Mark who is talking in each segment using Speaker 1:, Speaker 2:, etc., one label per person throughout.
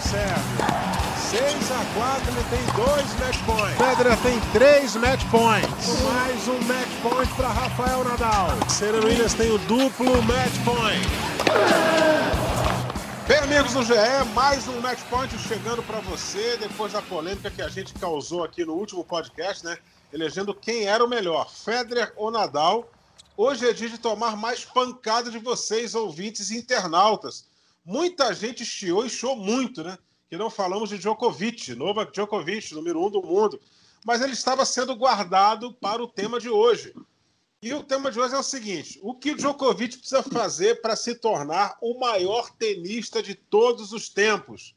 Speaker 1: o Sérgio. 6 a 4, ele tem dois match points. Federer tem três match points. Mais um match point para Rafael Nadal. Serena Williams tem o duplo match point. Bem, amigos do GE, mais um match point chegando para você depois da polêmica que a gente causou aqui no último podcast, né? Elegendo quem era o melhor, Federer ou Nadal. Hoje é dia de tomar mais pancada de vocês, ouvintes e internautas. Muita gente chiou e chiou muito, né? que não falamos de Djokovic, Novak Djokovic, número um do mundo, mas ele estava sendo guardado para o tema de hoje. E o tema de hoje é o seguinte: o que o Djokovic precisa fazer para se tornar o maior tenista de todos os tempos?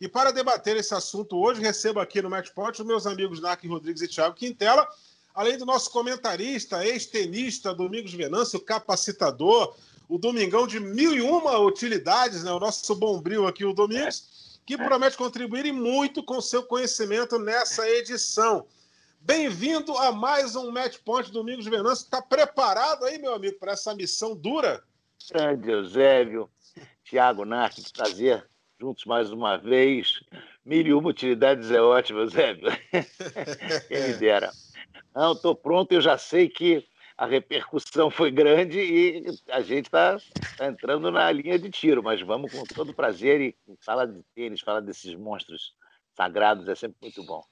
Speaker 1: E para debater esse assunto hoje, recebo aqui no Matchpoint os meus amigos Narc Rodrigues e Thiago Quintela, além do nosso comentarista, ex-tenista Domingos Venâncio, capacitador, o Domingão de mil e uma utilidades, né? o nosso bombril aqui, o Domingos que promete contribuir muito com seu conhecimento nessa edição. Bem-vindo a mais um Match Point Domingos de Venâncio. Está preparado aí, meu amigo, para essa missão dura?
Speaker 2: Grande Eusébio, Tiago Narc, que prazer juntos mais uma vez. Mil e uma utilidades é ótimo, Eusébio. Quem me dera. Não, estou pronto, eu já sei que a repercussão foi grande e a gente está tá entrando na linha de tiro, mas vamos com todo prazer e fala de tênis, fala desses monstros sagrados, é sempre muito bom.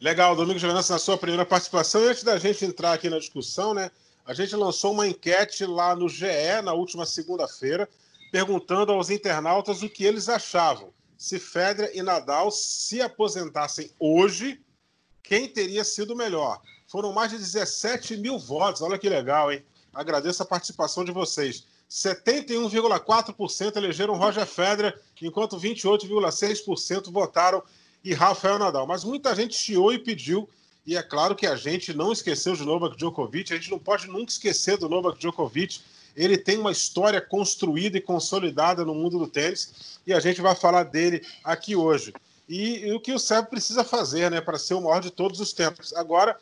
Speaker 1: Legal, Domingos Venâncio, na sua primeira participação. E antes da gente entrar aqui na discussão, né, a gente lançou uma enquete lá no GE na última segunda-feira, perguntando aos internautas o que eles achavam. Se Federer e Nadal se aposentassem hoje, quem teria sido melhor? Foram mais de 17 mil votos. Olha que legal, hein? Agradeço a participação de vocês. 71,4% elegeram Roger Federer, enquanto 28,6% votaram e Rafael Nadal. Mas muita gente chiou e pediu, e é claro que a gente não esqueceu de Novak Djokovic, a gente não pode nunca esquecer do Novak Djokovic. Ele tem uma história construída e consolidada no mundo do tênis, e a gente vai falar dele aqui hoje. E, e o que o Sérgio precisa fazer, né, para ser o maior de todos os tempos. Agora,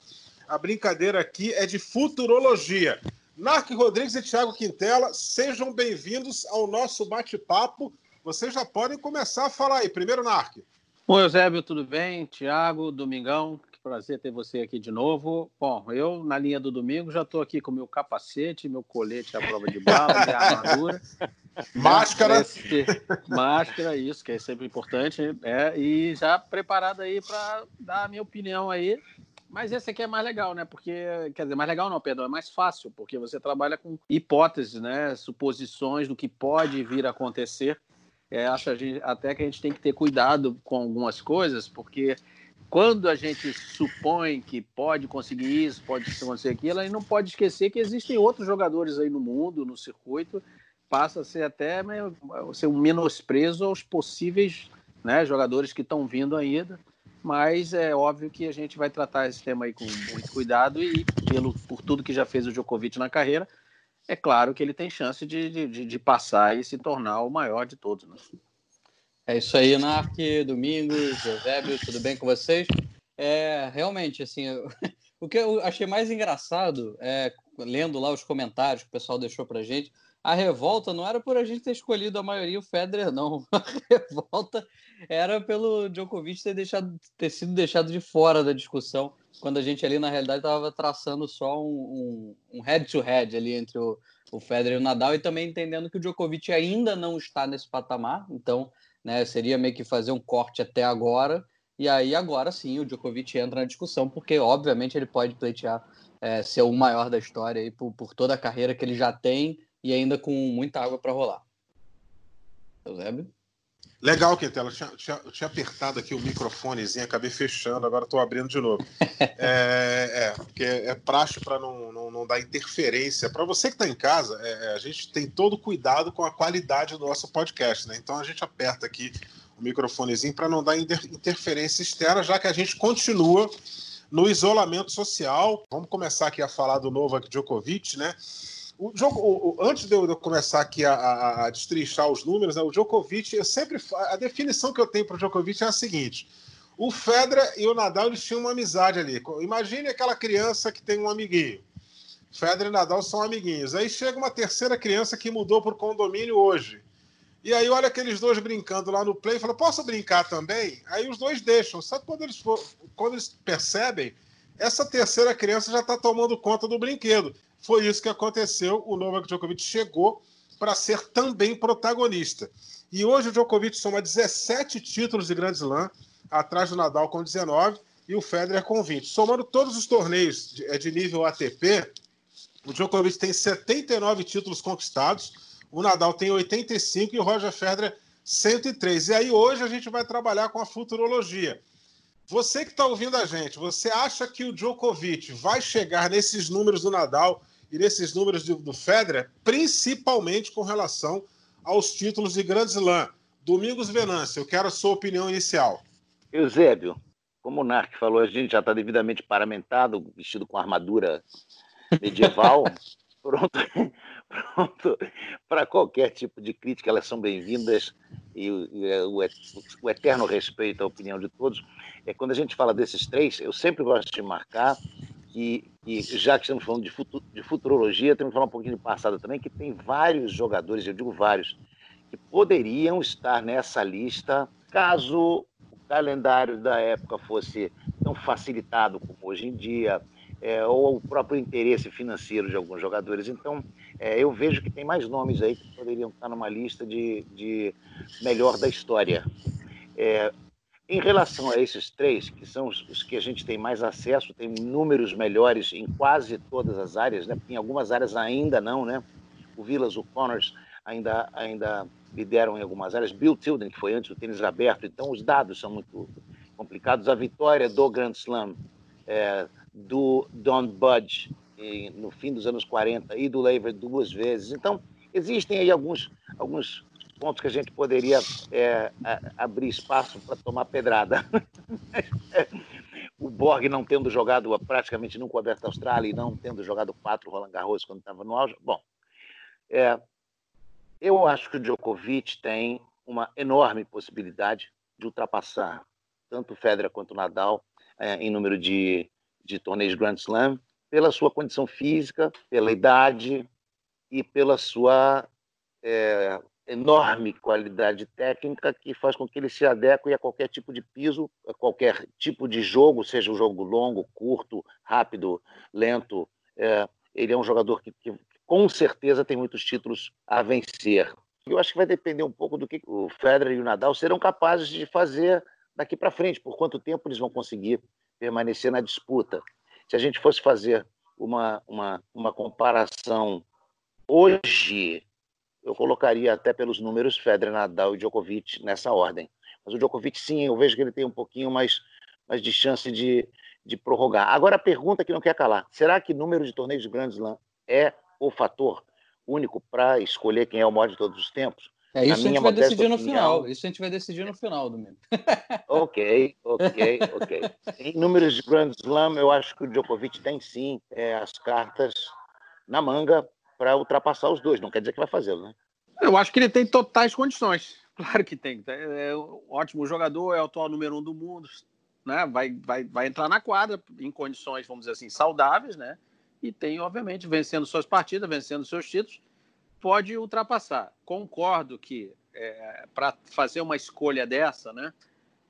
Speaker 1: a brincadeira aqui é de futurologia. Narc Rodrigues e Thiago Quintela, sejam bem-vindos ao nosso bate-papo. Vocês já podem começar a falar aí. Primeiro, Narc.
Speaker 3: Oi, Eusébio, tudo bem? Tiago, Domingão, que prazer ter você aqui de novo. Bom, eu, na linha do domingo, já estou aqui com meu capacete, meu colete à prova de bala, minha armadura.
Speaker 1: Máscara.
Speaker 3: Esse, máscara, isso, que é sempre importante. É, e já preparado aí para dar a minha opinião aí mas esse aqui é mais legal, né? Porque, quer dizer, mais legal não, perdão, é mais fácil, porque você trabalha com hipóteses, né? Suposições do que pode vir a acontecer. É, acho a gente, até que a gente tem que ter cuidado com algumas coisas, porque quando a gente supõe que pode conseguir isso, pode acontecer aquilo, a gente não pode esquecer que existem outros jogadores aí no mundo, no circuito, passa a ser até meio, ser um menosprezo aos possíveis né, jogadores que estão vindo ainda mas é óbvio que a gente vai tratar esse tema aí com muito cuidado e pelo, por tudo que já fez o Djokovic na carreira, é claro que ele tem chance de, de, de passar e se tornar o maior de todos. Né?
Speaker 4: É isso aí, Narc, Domingos, Eusébio, tudo bem com vocês? É, realmente, assim, eu, o que eu achei mais engraçado, é, lendo lá os comentários que o pessoal deixou pra gente, a revolta não era por a gente ter escolhido a maioria o Federer, não. A revolta era pelo Djokovic ter, deixado, ter sido deixado de fora da discussão, quando a gente ali, na realidade, estava traçando só um, um, um head-to-head ali entre o, o Federer e o Nadal, e também entendendo que o Djokovic ainda não está nesse patamar, então né, seria meio que fazer um corte até agora, e aí agora sim o Djokovic entra na discussão, porque obviamente ele pode pleitear é, ser o maior da história aí, por, por toda a carreira que ele já tem, e ainda com muita água para rolar. Eusébio?
Speaker 1: Legal, Quintela. Eu tinha, tinha, tinha, apertado aqui o microfonezinho, acabei fechando, agora estou abrindo de novo. É, é porque é praxe para não, não, não, dar interferência. Para você que está em casa, é, é, a gente tem todo cuidado com a qualidade do nosso podcast, né? Então a gente aperta aqui o microfonezinho para não dar interferência externa, já que a gente continua no isolamento social. Vamos começar aqui a falar do Novak Djokovic, né? O jogo, o, antes de eu, começar aqui a, a, a destrinchar os números, né, o Djokovic, eu sempre a definição que eu tenho para o Djokovic é a seguinte: o Federer e o Nadal eles tinham uma amizade ali. Imagine aquela criança que tem um amiguinho. Federer e Nadal são amiguinhos. Aí chega uma terceira criança que mudou para o condomínio hoje. E aí olha aqueles dois brincando lá no play e fala, posso brincar também? Aí os dois deixam. Sabe quando eles, for, quando eles percebem, essa terceira criança já está tomando conta do brinquedo. Foi isso que aconteceu. O Novak Djokovic chegou para ser também protagonista. E hoje o Djokovic soma 17 títulos de Grand Slam, atrás do Nadal com 19 e o Federer com 20. Somando todos os torneios de, de nível ATP, o Djokovic tem 79 títulos conquistados, o Nadal tem 85 e o Roger Federer 103. E aí hoje a gente vai trabalhar com a futurologia. Você que está ouvindo a gente, você acha que o Djokovic vai chegar nesses números do Nadal e nesses números do, do Federer, principalmente com relação aos títulos de Grand Slam? Domingos Venâncio, eu quero a sua opinião inicial.
Speaker 2: Eusébio, como o Narc falou, a gente já está devidamente paramentado, vestido com armadura medieval, pronto, pronto para qualquer tipo de crítica, elas são bem-vindas e, e é, o, o, eterno respeito à opinião de todos. É quando a gente fala desses três, eu sempre gosto de marcar que, que já que estamos falando de, de futurologia, temos que falar um pouquinho de passado também, que tem vários jogadores, eu digo vários, que poderiam estar nessa lista caso o calendário da época fosse tão facilitado como hoje em dia, é, ou o próprio interesse financeiro de alguns jogadores. Então, é, eu vejo que tem mais nomes aí que poderiam estar numa lista de, de melhor da história. É, em relação a esses três, que são os, os, que a gente tem mais acesso, tem números melhores em quase todas as áreas, né? em algumas áreas ainda não, né? O Villas, o Connors ainda, ainda lideram em algumas áreas. Bill Tilden, que foi antes do tênis aberto, então os dados são muito complicados. A vitória do Grand Slam é, do Don Budge no fim dos anos 40 e do Lever duas vezes. Então, existem aí alguns, alguns pontos que a gente poderia é, abrir espaço para tomar pedrada. o Borg não tendo jogado praticamente nunca o Aberto Austrália e não tendo jogado quatro Roland Garros quando estava no auge. Bom, é, eu acho que o Djokovic tem uma enorme possibilidade de ultrapassar tanto o Federer quanto o Nadal é, em número de de torneios Grand Slam pela sua condição física, pela idade e pela sua é, enorme qualidade técnica que faz com que ele se adeque a qualquer tipo de piso, a qualquer tipo de jogo, seja um jogo longo, curto, rápido, lento. É, ele é um jogador que, que, com certeza tem muitos títulos a vencer. Eu acho que vai depender um pouco do que o Federer e o Nadal serão capazes de fazer daqui para frente, por quanto tempo eles vão conseguir permanecer na disputa. Se a gente fosse fazer uma, uma, uma comparação hoje, eu colocaria até pelos números Federer, Nadal e Djokovic nessa ordem. Mas o Djokovic, sim, eu vejo que ele tem um pouquinho mais, mais de chance de, de prorrogar. Agora, a pergunta que não quer calar: será que número de torneios de Grand Slam é o fator único para escolher quem é o maior de todos os tempos?
Speaker 4: É isso a gente vai decidir no final. Isso a gente vai decidir no final, Domingo.
Speaker 2: ok, ok, ok. Em números de Grand Slam, eu acho que o Djokovic tem sim é, as cartas na manga para ultrapassar os dois. Não quer dizer que vai fazê-lo, né?
Speaker 3: Eu acho que ele tem totais condições. Claro que tem. É um ótimo jogador, é o atual número um do mundo. Né? Vai, vai, vai entrar na quadra em condições, vamos dizer assim, saudáveis, né? E tem, obviamente, vencendo suas partidas, vencendo seus títulos pode ultrapassar. Concordo que é, para fazer uma escolha dessa, né,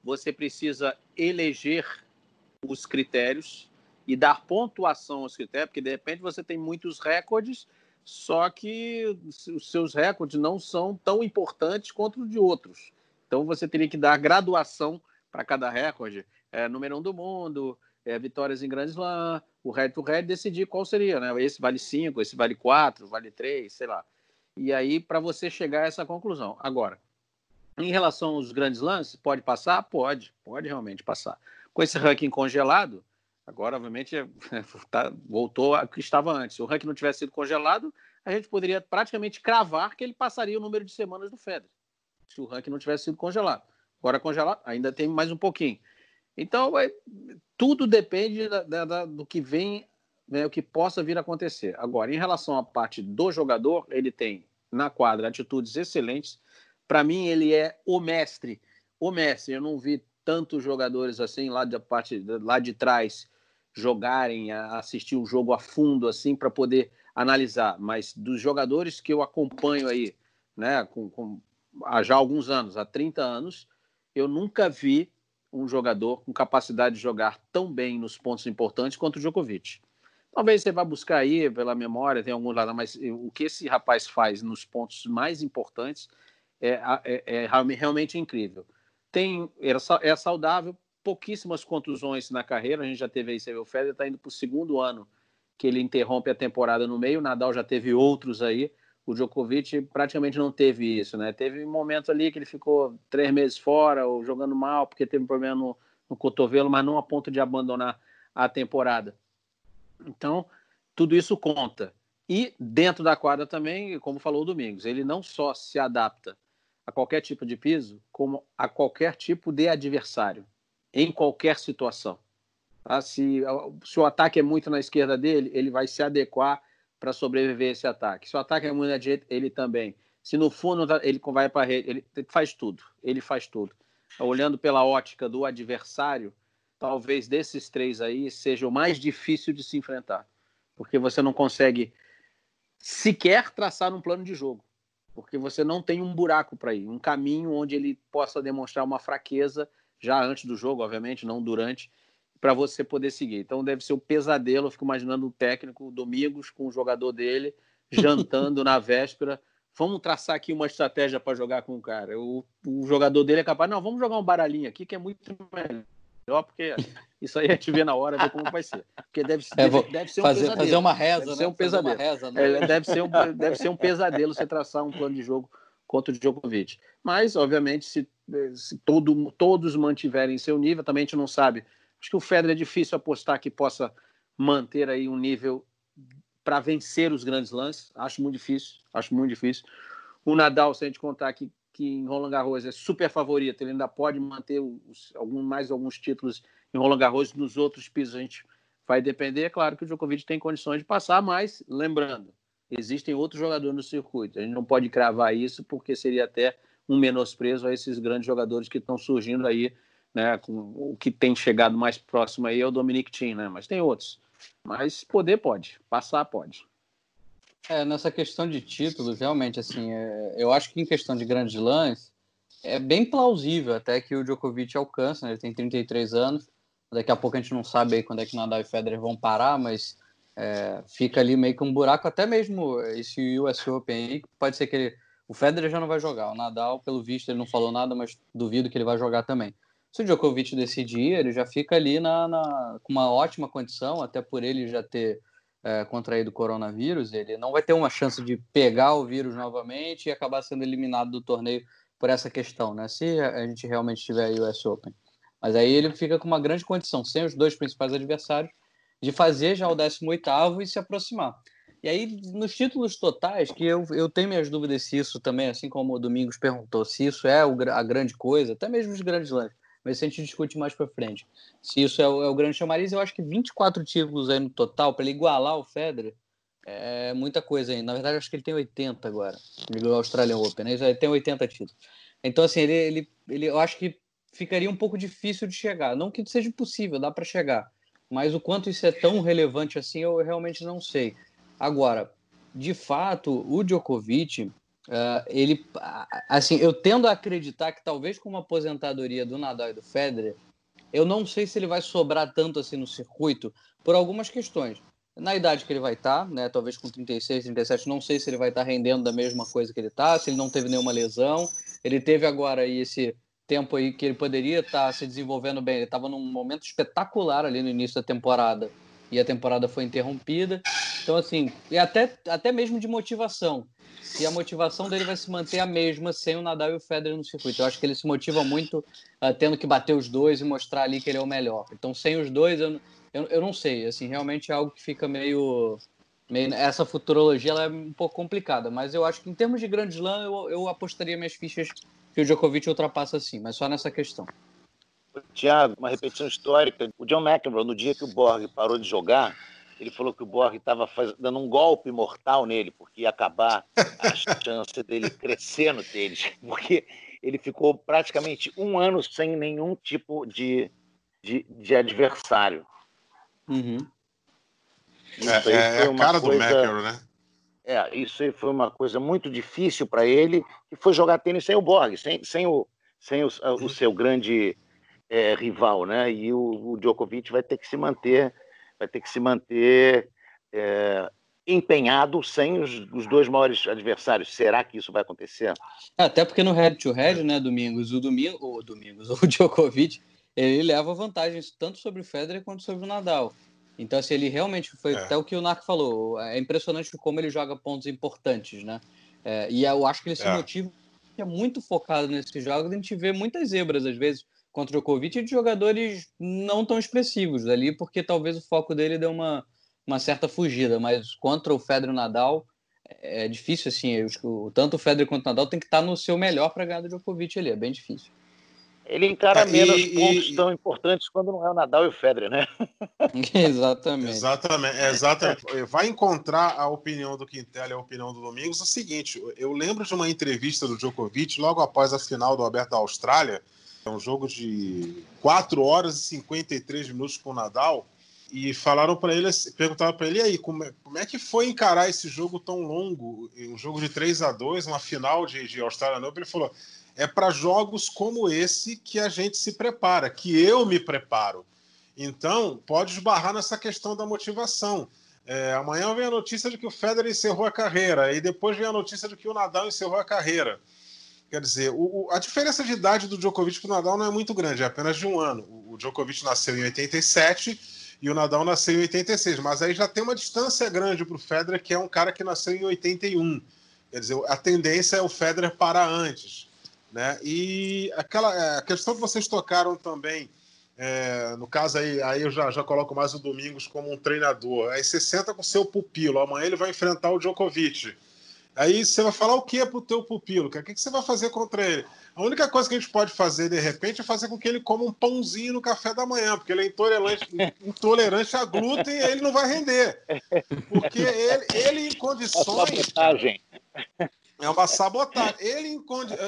Speaker 3: você precisa eleger os critérios e dar pontuação aos critérios, porque de repente você tem muitos recordes, só que os seus recordes não são tão importantes quanto os de outros. Então você teria que dar graduação para cada recorde, é, número um do mundo, é, vitórias em Grand Slam, o head to head, decidir qual seria, né? Esse vale 5, esse vale 4, vale 3, sei lá. E aí, para você chegar a essa conclusão. Agora, em relação aos grandes lances, pode passar? Pode, pode realmente passar. Com esse ranking congelado, agora, obviamente, tá, voltou ao que estava antes. Se o ranking não tivesse sido congelado, a gente poderia praticamente cravar que ele passaria o número de semanas do Federer, se o ranking não tivesse sido congelado. Agora, congelado, ainda tem mais um pouquinho. Então, é, tudo depende da, da, do que vem né, o que possa vir a acontecer. Agora, em relação à parte do jogador, ele tem na quadra atitudes excelentes. Para mim, ele é o mestre. O mestre. Eu não vi tantos jogadores assim lá da parte lá de trás jogarem, assistir o jogo a fundo assim para poder analisar. Mas dos jogadores que eu acompanho aí, né, com, com há já alguns anos, há 30 anos, eu nunca vi um jogador com capacidade de jogar tão bem nos pontos importantes quanto o Djokovic. Talvez você vá buscar aí pela memória, tem alguns lá, mas o que esse rapaz faz nos pontos mais importantes é, é, é realmente incrível. Tem, é saudável, pouquíssimas contusões na carreira, a gente já teve aí, você vê, o Federer está indo para o segundo ano que ele interrompe a temporada no meio, o Nadal já teve outros aí, o Djokovic praticamente não teve isso, né? Teve momentos ali que ele ficou três meses fora ou jogando mal porque teve um problema no, no cotovelo, mas não a ponto de abandonar a temporada. Então, tudo isso conta. E dentro da quadra também, como falou o Domingos, ele não só se adapta a qualquer tipo de piso, como a qualquer tipo de adversário, em qualquer situação. Tá? Se, se o ataque é muito na esquerda dele, ele vai se adequar para sobreviver a esse ataque. Se o ataque é muito na direita, ele também. Se no fundo tá, ele vai para a rede, ele faz tudo. Ele faz tudo. Olhando pela ótica do adversário, talvez desses três aí seja o mais difícil de se enfrentar, porque você não consegue sequer traçar um plano de jogo, porque você não tem um buraco para ir, um caminho onde ele possa demonstrar uma fraqueza já antes do jogo, obviamente, não durante, para você poder seguir. Então deve ser o um pesadelo. Eu fico imaginando o técnico Domingos com o jogador dele jantando na véspera. Vamos traçar aqui uma estratégia para jogar com o cara. O, o, jogador dele é capaz, não, vamos jogar um baralhinho aqui que é muito melhor, porque isso aí a gente vê na hora, ver como vai ser. Porque deve,
Speaker 4: é, deve, deve ser um fazer, pesadelo. Fazer uma reza,
Speaker 3: deve né? Ser um pesadelo. Reza, né? é, deve, ser um, deve ser um pesadelo você traçar um plano de jogo contra o Djokovic. Mas, obviamente, se, se todo, todos mantiverem seu nível, também a gente não sabe Acho que o Federer é difícil apostar que possa manter aí um nível para vencer os grandes lances. Acho muito difícil, acho muito difícil. O Nadal, se a gente contar que, que em Roland Garros é super favorito, ele ainda pode manter os, algum, mais alguns títulos em Roland Garros. Nos outros pisos a gente vai depender. É claro que o Djokovic tem condições de passar, mas lembrando, existem outros jogadores no circuito. A gente não pode cravar isso porque seria até um menosprezo a esses grandes jogadores que estão surgindo aí né? Com, o que tem chegado mais próximo aí é o Dominic Thiem, né? Mas tem outros. Mas poder pode, passar pode.
Speaker 4: É, nessa questão de títulos, realmente, assim, é, eu acho que em questão de grandes lãs, é bem plausível até que o Djokovic alcance, né? Ele tem 33 anos, daqui a pouco a gente não sabe aí quando é que Nadal e Federer vão parar, mas é, fica ali meio que um buraco, até mesmo esse US Open aí, pode ser que ele... O Federer já não vai jogar, o Nadal, pelo visto, ele não falou nada, mas duvido que ele vai jogar também. Se o Djokovic decidir, ele já fica ali na, na com uma ótima condição, até por ele já ter é, contraído coronavírus, ele não vai ter uma chance de pegar o vírus novamente e acabar sendo eliminado do torneio por essa questão, né? Se a gente realmente tiver o US Open. Mas aí ele fica com uma grande condição, sem os dois principais adversários, de fazer já o 18º e se aproximar. E aí, nos títulos totais, que eu, eu tenho minhas dúvidas se isso também, assim como o Domingos perguntou, se isso é o, a grande coisa, até mesmo os grandes lances mas isso a gente discute mais para frente. Se isso é o, é o, grande chamariz, eu acho que 24 títulos aí no total, para ele igualar o Federer, é muita coisa aí. Na verdade, acho que ele tem 80 agora. Ele ganhou o Australian Open, né? Ele tem 80 títulos. Então, assim, ele, ele, ele, eu acho que ficaria um pouco difícil de chegar. Não que seja impossível, dá para chegar. Mas o quanto isso é tão relevante assim, eu realmente não sei. Agora, de fato, o Djokovic, Uh, ele, assim, eu tendo a acreditar que talvez com uma aposentadoria do Nadal e do Federer, eu não sei se ele vai sobrar tanto assim no circuito por algumas questões. Na idade que ele vai estar, tá, né, talvez com 36, 37, não sei se ele vai estar tá rendendo da mesma coisa que ele está, se ele não teve nenhuma lesão. Ele teve agora aí esse tempo aí que ele poderia estar tá se desenvolvendo bem. Ele estava num momento espetacular ali no início da temporada e a temporada foi interrompida. Então, assim, e até, até mesmo de motivação se a motivação dele vai se manter a mesma sem o Nadal e o Federer no circuito. Eu acho que ele se motiva muito uh, tendo que bater os dois e mostrar ali que ele é o melhor. Então, sem os dois, eu, eu, eu não sei. Assim, realmente é algo que fica meio, meio. Essa futurologia é um pouco complicada, mas eu acho que em termos de Grand Slam, eu, eu apostaria minhas fichas que o Djokovic ultrapassa sim, mas só nessa questão.
Speaker 2: Tiago, uma repetição histórica. O John McEnroe, no dia que o Borg parou de jogar, ele falou que o Borg estava dando um golpe mortal nele, porque ia acabar a chance dele crescer no tênis, porque ele ficou praticamente um ano sem nenhum tipo de, de, de adversário.
Speaker 1: Uhum. É, é, é a cara coisa... do McEnroe, né?
Speaker 2: É, isso foi uma coisa muito difícil para ele, que foi jogar tênis sem o Borg, sem, sem, o, sem o, o seu grande é, rival, né? E o, o, Djokovic vai ter que se manter, vai ter que se manter é, empenhado sem os, os, dois maiores adversários. Será que isso vai acontecer?
Speaker 4: É, até porque no head to head, né, Domingos, o domingo, o Domingos, o Djokovic, ele leva vantagens tanto sobre o Federer quanto sobre o Nadal. Então, assim, ele realmente foi é. até o que o Narco falou. É impressionante como ele joga pontos importantes, né? É, e eu acho que ele se é. motiva é muito focado nesses jogos. A gente vê muitas zebras, às vezes, contra o Djokovic e de jogadores não tão expressivos ali, porque talvez o foco dele deu uma, uma certa fugida. Mas contra o Federer e o Nadal, é difícil, assim. Eu, tanto o Federer quanto o Nadal tem que estar no seu melhor para ganhar do Djokovic ali. É bem difícil.
Speaker 2: Ele encara menos e, pontos e, tão importantes quando não é o Nadal e o Federer, né?
Speaker 4: exatamente.
Speaker 1: Exatamente, exatamente. Vai encontrar a opinião do Quintela e a opinião do Domingos o seguinte: eu lembro de uma entrevista do Djokovic logo após a final do Aberto da Austrália, é um jogo de 4 horas e 53 minutos com o Nadal, e falaram para ele, perguntaram para ele, aí, como é, como é, que foi encarar esse jogo tão longo, um jogo de 3 a 2 uma final de, de Austrália Open? Ele falou é para jogos como esse que a gente se prepara, que eu me preparo. Então, pode esbarrar nessa questão da motivação. É, amanhã vem a notícia de que o Federer encerrou a carreira, e depois vem a notícia de que o Nadal encerrou a carreira. Quer dizer, o, a diferença de idade do Djokovic para o Nadal não é muito grande, é apenas de um ano. O, Djokovic nasceu em 87 e o Nadal nasceu em 86, mas aí já tem uma distância grande para o Federer, que é um cara que nasceu em 81. Quer dizer, a tendência é o Federer parar antes. Né? E aquela é, a questão que vocês tocaram também, é, no caso aí, aí eu já, já coloco mais o Domingos como um treinador. Aí você senta com seu pupilo, amanhã ele vai enfrentar o Djokovic. Aí você vai falar o que para o teu pupilo? O que, que você vai fazer contra ele? A única coisa que a gente pode fazer de repente é fazer com que ele coma um pãozinho no café da manhã, porque ele é intolerante, intolerante a glúten e ele não vai render. Porque ele, ele em condições. É uma sabotagem. Ele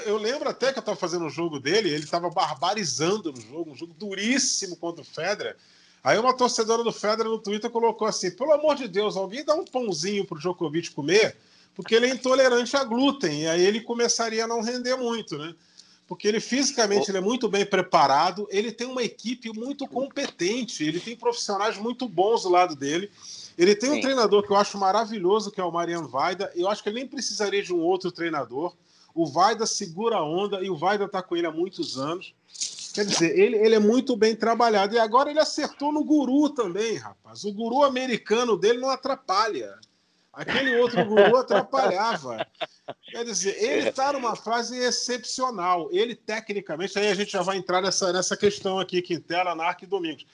Speaker 1: Eu lembro até que eu estava fazendo um jogo dele, ele estava barbarizando no jogo, um jogo duríssimo contra o Federer. Aí uma torcedora do Federer no Twitter colocou assim: pelo amor de Deus, alguém dá um pãozinho pro Djokovic comer, porque ele é intolerante a glúten, e aí ele começaria a não render muito, né? Porque ele fisicamente ele é muito bem preparado, ele tem uma equipe muito competente, ele tem profissionais muito bons do lado dele. Ele tem Sim. um treinador que eu acho maravilhoso, que é o Mariano Vaida. Eu acho que ele nem precisaria de um outro treinador. O Vaida segura a onda e o Vaida está com ele há muitos anos. Quer dizer, ele, ele é muito bem trabalhado. E agora ele acertou no guru também, rapaz. O guru americano dele não atrapalha. Aquele outro guru atrapalhava. Quer dizer, ele está numa fase excepcional. Ele, tecnicamente, aí a gente já vai entrar nessa, nessa questão aqui, Quintela, Narc e Domingos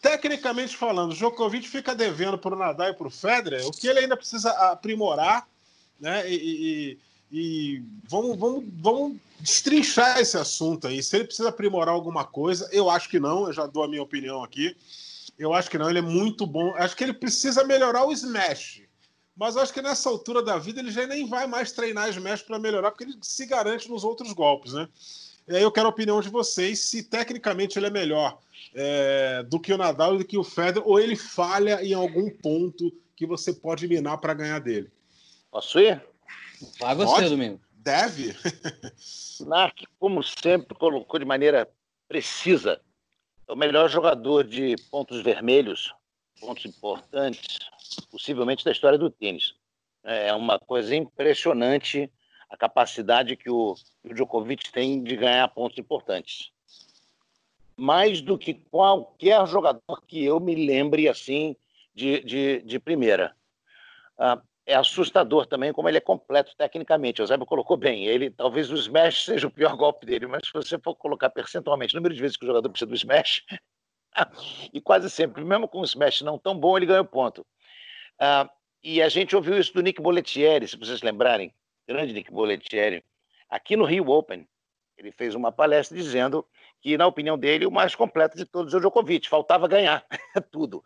Speaker 1: tecnicamente falando, Djokovic fica devendo para o Nadal e para o Federer o que ele ainda precisa aprimorar, né? E, e, e, vamos, vamos, vamos destrinchar esse assunto aí. Se ele precisa aprimorar alguma coisa, eu acho que não, eu já dou a minha opinião aqui. Eu acho que não, ele é muito bom. Acho que ele precisa melhorar o smash. Mas acho que nessa altura da vida ele já nem vai mais treinar smash para melhorar, porque ele se garante nos outros golpes, né? E aí eu quero a opinião de vocês se tecnicamente ele é melhor é, do que o Nadal e do que o Federer, ou ele falha em algum ponto que você pode minar para ganhar dele.
Speaker 2: Posso ir?
Speaker 4: Vai você, pode? Domingo.
Speaker 1: Deve.
Speaker 2: Narc, como sempre, colocou de maneira precisa. É o melhor jogador de pontos vermelhos, pontos importantes, possivelmente da história do tênis. É uma coisa impressionante a capacidade que o, Djokovic tem de ganhar pontos importantes. Mais do que qualquer jogador que eu me lembre assim de, de, de primeira. Ah, é assustador também como ele é completo tecnicamente. O Eusébio colocou bem. Ele talvez o smash seja o pior golpe dele, mas se você for colocar percentualmente o número de vezes que o jogador precisa do smash, e quase sempre, mesmo com o smash não tão bom, ele ganha o ponto. Ah, e a gente ouviu isso do Nick Bollettieri, se vocês lembrarem, grande Nick Bollettieri, aqui no Rio Open. Ele fez uma palestra dizendo que, na opinião dele, o mais completo de todos é o Djokovic. Faltava ganhar tudo.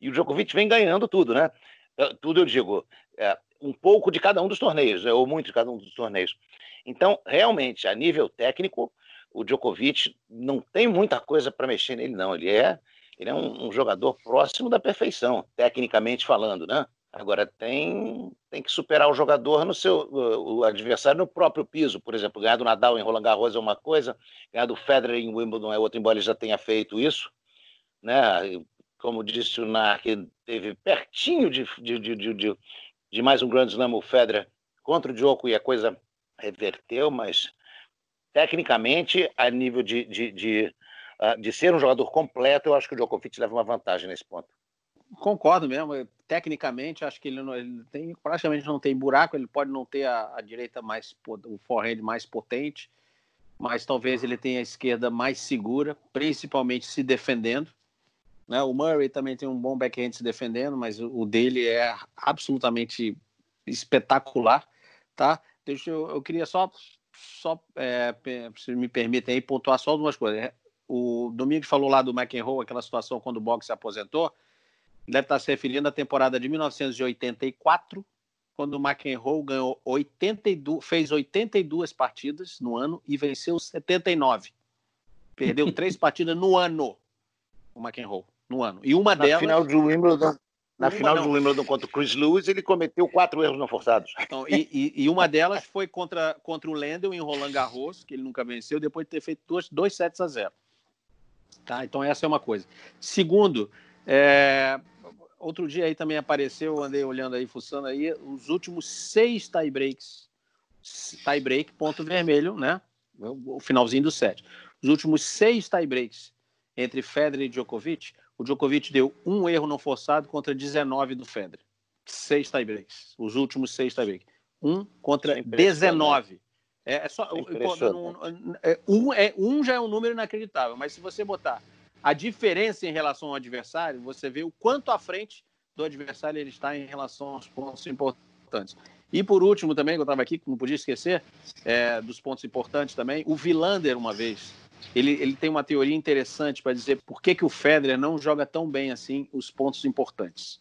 Speaker 2: E o Djokovic vem ganhando tudo, né? É, tudo eu digo, é, um pouco de cada um dos torneios, né? ou muito de cada um dos torneios. Então, realmente, a nível técnico, o Djokovic não tem muita coisa para mexer nele, não. Ele é, ele é um, um, jogador próximo da perfeição, tecnicamente falando, né? Agora tem, tem que superar o jogador no seu o adversário no próprio piso. Por exemplo, ganhar do Nadal em Roland Garros é uma coisa, ganhar do Federer em Wimbledon é outra, embora ele já tenha feito isso. Né? Como disse o Nark, teve pertinho de, de, de, de, de mais um Grand Slam o Federer contra o Djoko e a coisa reverteu, mas tecnicamente, a nível de, de, de, de ser um jogador completo, eu acho que o Djokovic leva uma vantagem nesse ponto.
Speaker 3: Concordo mesmo. Tecnicamente, acho que ele, não, ele tem, praticamente não tem buraco. Ele pode não ter a, a direita mais, o forehand mais potente, mas talvez ele tenha a esquerda mais segura, principalmente se defendendo. Né? O Murray também tem um bom backhand se defendendo, mas o, o dele é absolutamente espetacular, tá? Deixa eu, eu queria só só, é, se me permitem pontuar só algumas coisas. O Domingos falou lá do McEnroe, aquela situação quando o Box se aposentou, deve estar se referindo à temporada de 1984, quando o McEnroe ganhou 82, fez 82 partidas no ano e venceu 79. Perdeu três partidas no ano, o McEnroe, no ano. E uma
Speaker 2: Na
Speaker 3: delas...
Speaker 2: final de Wimbledon, na uma final não. do Wimbledon contra o Chris Lewis, ele cometeu quatro erros não forçados.
Speaker 3: Então, e, e, e, uma delas foi contra, contra o Lendl em Roland Garros, que ele nunca venceu, depois de ter feito dois, dois sets a zero. Tá? Então, essa é uma coisa. Segundo, é, outro dia aí também apareceu, andei olhando aí, fuçando aí, os últimos seis tie-breaks. Tie-break, ponto vermelho, né? O finalzinho do set. Os últimos seis tie-breaks entre Federer e Djokovic o Djokovic deu um erro não forçado contra 19 do Federer. Seis tiebreaks. Os últimos seis tiebreaks. Um contra é 19. É, é só, é, é um, é, um já é um número inacreditável, mas se você botar a diferença em relação ao adversário, você vê o quanto à frente do adversário ele está em relação aos pontos importantes. E por último também, que eu estava aqui, não podia esquecer, é, dos pontos importantes também, o Vilander uma vez ele, ele tem uma teoria interessante para dizer por que, que o Federer não joga tão bem assim os pontos importantes.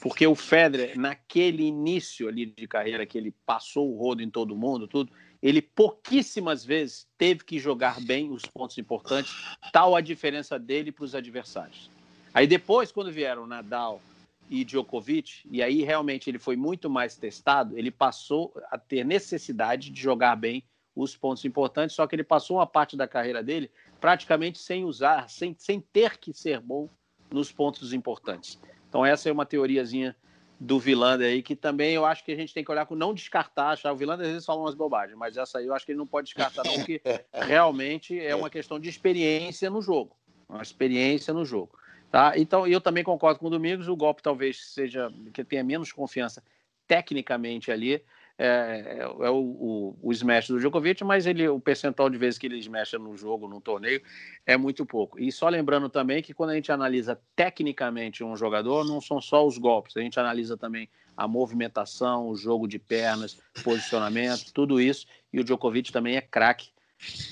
Speaker 3: Porque o Federer, naquele início ali de carreira que ele passou o rodo em todo mundo, tudo, ele pouquíssimas vezes teve que jogar bem os pontos importantes, tal a diferença dele para os adversários. Aí depois, quando vieram Nadal e Djokovic, e aí realmente ele foi muito mais testado, ele passou a ter necessidade de jogar bem os pontos importantes, só que ele passou uma parte da carreira dele praticamente sem usar, sem, sem ter que ser bom nos pontos importantes. Então essa é uma teoriazinha do Vilander aí, que também eu acho que a gente tem que olhar com não descartar, achar. O Vilander às vezes fala umas bobagens, mas essa aí eu acho que ele não pode descartar, não, porque realmente é uma questão de experiência no jogo. Uma experiência no jogo. Tá? Então, eu também concordo com o Domingos, o golpe talvez seja que tenha menos confiança tecnicamente ali, é, é, é o, o, o, smash do Djokovic, mas ele, o percentual de vezes que ele smasha no jogo, no torneio, é muito pouco. E só lembrando também que quando a gente analisa tecnicamente um jogador, não são só os golpes, a gente analisa também a movimentação, o jogo de pernas, posicionamento, tudo isso, e o Djokovic também é craque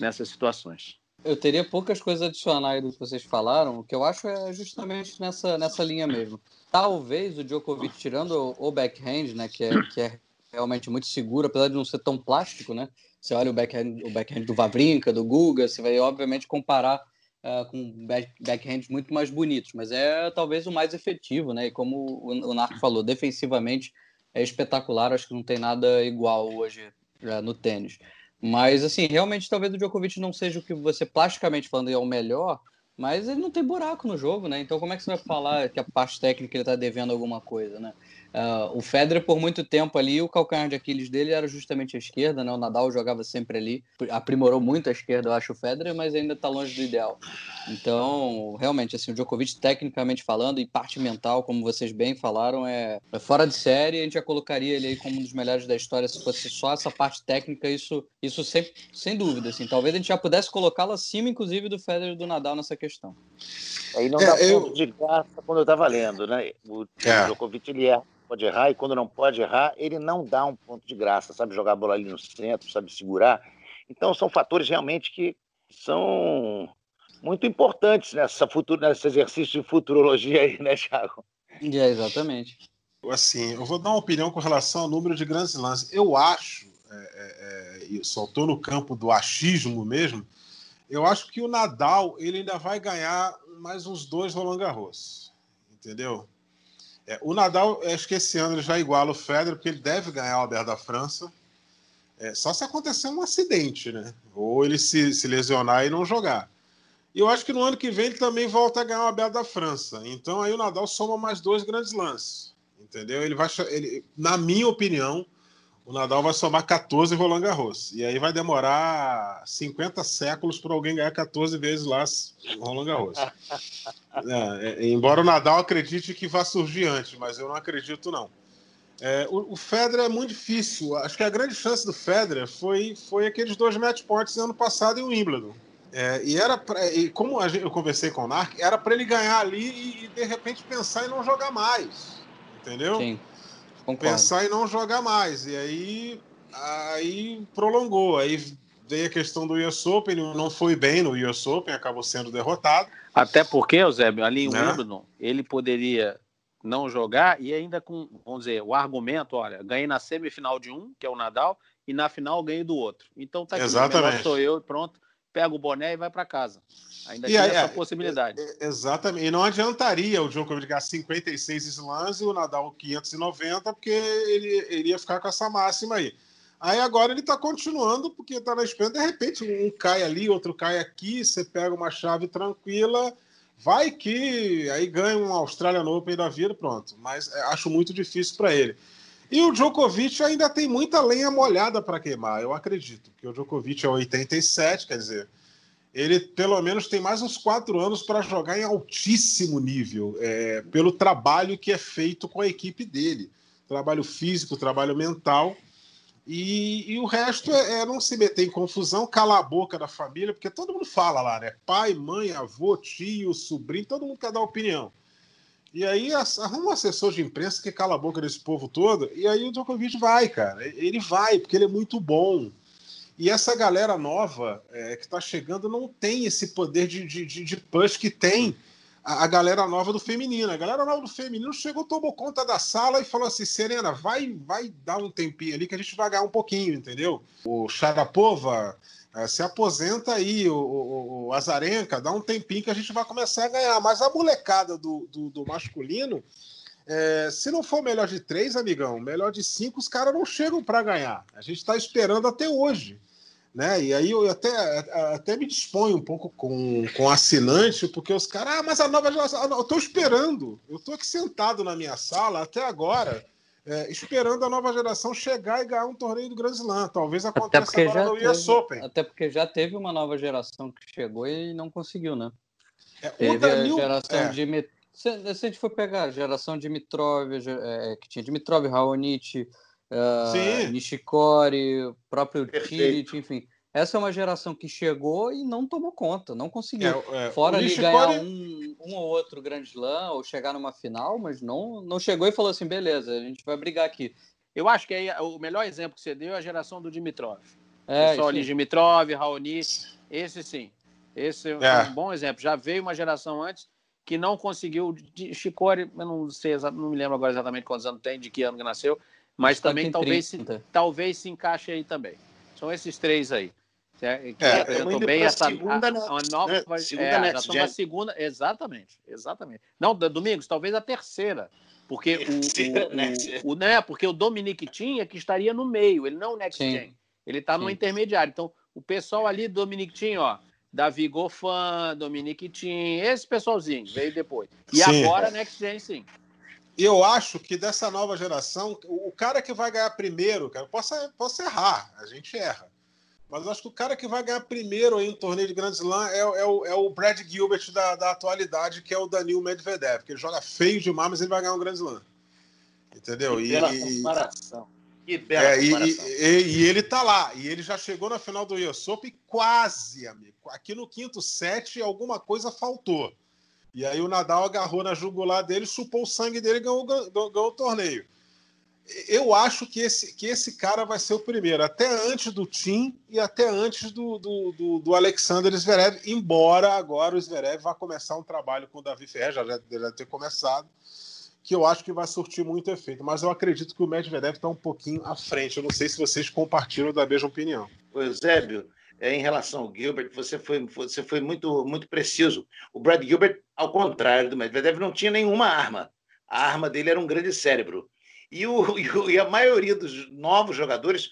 Speaker 3: nessas situações.
Speaker 4: Eu teria poucas coisas a adicionar aí do que vocês falaram, o que eu acho é justamente nessa, nessa linha mesmo. Talvez o Djokovic, tirando o backhand, né, que é, que é realmente muito seguro, apesar de não ser tão plástico, né? Você olha o backhand, o backhand do Vavrinka, do Guga, você vai obviamente comparar uh, com backhands muito mais bonitos, mas é talvez o mais efetivo, né? E como o, o Narco falou, defensivamente é espetacular, acho que não tem nada igual hoje uh, no tênis. Mas, assim, realmente talvez o Djokovic não seja o que você, plasticamente falando, é o melhor, mas ele não tem buraco no jogo, né? Então como é que você vai falar que a parte técnica ele está devendo alguma coisa, né? Uh, o Federer, por muito tempo ali, o calcanhar de Aquiles dele era justamente a esquerda, né? O Nadal jogava sempre ali, aprimorou muito a esquerda, eu acho, o Federer, mas ainda está longe do ideal. Então, realmente, assim, o Djokovic, tecnicamente falando, e parte mental, como vocês bem falaram, é, é fora de série. A gente já colocaria ele aí como um dos melhores da história se fosse só essa parte técnica, isso, isso sem, sem dúvida, assim. Talvez a gente já pudesse colocá-lo acima, inclusive, do Federer e do Nadal nessa questão.
Speaker 2: Aí não é, dá eu... ponto de graça quando eu estava lendo, né? O, é. Djokovic, ele é pode errar, e quando não pode errar, ele não dá um ponto de graça, sabe jogar a bola ali no centro, sabe segurar. Então, são fatores realmente que são muito importantes nessa futuro, nesse exercício de futurologia aí, né, Thiago?
Speaker 4: É, exatamente.
Speaker 1: Assim, eu vou dar uma opinião com relação ao número de grandes lances. Eu acho, é, é, é só estou no campo do achismo mesmo, eu acho que o Nadal ele ainda vai ganhar mais uns dois Roland Garros, entendeu? É, o Nadal, acho que esse ano ele já iguala o Federer, porque ele deve ganhar o Aberto da França. É, só se acontecer um acidente, né? Ou ele se, se lesionar e não jogar. E eu acho que no ano que vem ele também volta a ganhar o Aberto da França. Então aí o Nadal soma mais dois grandes lances. Entendeu? Ele vai. Ele, na minha opinião, o Nadal vai somar 14 Roland Garros. E aí vai demorar 50 séculos para alguém ganhar 14 vezes lá Roland Garros. É, é, embora o Nadal acredite que vai surgir antes, mas eu não acredito, não. É, o, o, Federer é muito difícil. Acho que a grande chance do Federer foi, foi aqueles dois match points ano passado em Wimbledon. É, e era pra, e como gente, eu conversei com o Narc, era para ele ganhar ali e, e, de repente pensar em não jogar mais. Entendeu? Sim. Concordo. Pensar em não jogar mais. E aí, aí prolongou. Aí veio a questão do US Open, não foi bem no US Open, acabou sendo derrotado.
Speaker 3: Até porque, Eusébio, ali em né? Wimbledon, ele poderia não jogar e ainda com, vamos dizer, o argumento, olha, ganhei na semifinal de um, que é o Nadal, e na final ganhei do outro. Então tá aqui, Exatamente. sou eu, pronto, pega o boné e vai para casa. Ainda tem essa é, possibilidade. É,
Speaker 1: é, exatamente. E não adiantaria o Djokovic ganhar 56 slams e o Nadal 590, porque ele, ele ia ficar com essa máxima aí. Aí agora ele está continuando, porque está na espera. De repente, um cai ali, outro cai aqui, você pega uma chave tranquila, vai que aí ganha um Australian Open da vida, pronto. Mas é, acho muito difícil para ele. E o Djokovic ainda tem muita lenha molhada para queimar, eu acredito. Que o Djokovic é 87, quer dizer, ele pelo menos tem mais uns quatro anos para jogar em altíssimo nível, é, pelo trabalho que é feito com a equipe dele. Trabalho físico, trabalho mental. E, e o resto é, é, não se meter em confusão, calar a boca da família, porque todo mundo fala lá, né? Pai, mãe, avô, tio, sobrinho, todo mundo quer dar opinião. E aí arruma um assessor de imprensa que cala a boca desse povo todo, e aí o Djokovic vai, cara. Ele vai, porque ele é muito bom. E essa galera nova é, que está chegando não tem esse poder de, de, de push que tem a, a, galera nova do feminino. A galera nova do feminino chegou, tomou conta da sala e falou assim: Serena, vai, vai dar um tempinho ali que a gente vai ganhar um pouquinho, entendeu? O Sharapova é, se aposenta aí, o, o, o, Azarenka, dá um tempinho que a gente vai começar a ganhar. Mas a molecada do, do, do masculino. É, se não for melhor de três, amigão, melhor de cinco, os caras não chegam para ganhar. A gente está esperando até hoje. Né? E aí eu até, até me disponho um pouco com, com assinante, porque os caras, ah, mas a nova geração, eu estou esperando, eu estou aqui sentado na minha sala até agora, é, esperando a nova geração chegar e ganhar um torneio do Grand Slam. Talvez aconteça agora no US Open.
Speaker 4: Até porque já teve uma nova geração que chegou e não conseguiu, né? É, teve Danil, a geração é. de. Se, se a gente for pegar a geração de Mitrov, é, que tinha Dimitrov, Raonic, uh, Nishikori, próprio Tirit, enfim. Essa é uma geração que chegou e não tomou conta, não conseguiu. É, é, Fora ali ganhar um, um ou outro grande slam ou chegar numa final, mas não, não chegou e falou assim: beleza, a gente vai brigar aqui.
Speaker 3: Eu acho que aí, o melhor exemplo que você deu é a geração do Dimitrov. É, Pessoal ali, Dimitrov, Raoni, esse sim. Esse é. é um bom exemplo. Já veio uma geração antes que não conseguiu. Shikori, eu não sei, não me lembro agora exatamente quantos anos tem, de que ano que nasceu, mas também talvez se, talvez se encaixe aí também. São esses três aí. Que é, apresentou bem essa segunda, a, a nova né? segunda é, next já segunda, exatamente, exatamente. Não, Domingos, talvez a terceira, porque o, o, o, o, né, porque o Dominic é que estaria no meio, ele não é o next Sim. gen, ele está no intermediário. Então, o pessoal ali Dominic Tim, ó, Davi Gofan, Dominic Tim, esse pessoalzinho veio depois. E sim. agora next gen, sim
Speaker 1: eu acho que dessa nova geração, o cara que vai ganhar primeiro, cara, posso, posso errar, a gente erra. Mas acho que o cara que vai ganhar primeiro aí no torneio de Grand Slam é, é, o, é o Brad Gilbert da, da atualidade, que é o Danil Medvedev, que ele joga feio demais, mas ele vai ganhar um Grand Slam. Entendeu?
Speaker 2: Que bela e, comparação. Que bela é, comparação.
Speaker 1: E, e, e, ele tá lá. E ele já chegou na final do US Open quase, amigo. Aqui no quinto set, alguma coisa faltou. E aí o Nadal agarrou na jugular dele, chupou o sangue dele e ganhou, ganhou, ganhou o torneio. Eu acho que esse, que esse cara vai ser o primeiro, até antes do Tim e até antes do, do, do, do Alexander Zverev, embora agora o Zverev vá começar um trabalho com o Davi Ferrer, já deve ter começado, que eu acho que vai surtir muito efeito. Mas eu acredito que o Medvedev está um pouquinho à frente. Eu não sei se vocês compartilham da mesma opinião.
Speaker 2: O Eusébio, é, em relação ao Gilbert, você foi, você foi muito, muito preciso. O Brad Gilbert, ao contrário do Medvedev, não tinha nenhuma arma. a arma dele era um grande cérebro. E, o, e, a maioria dos novos jogadores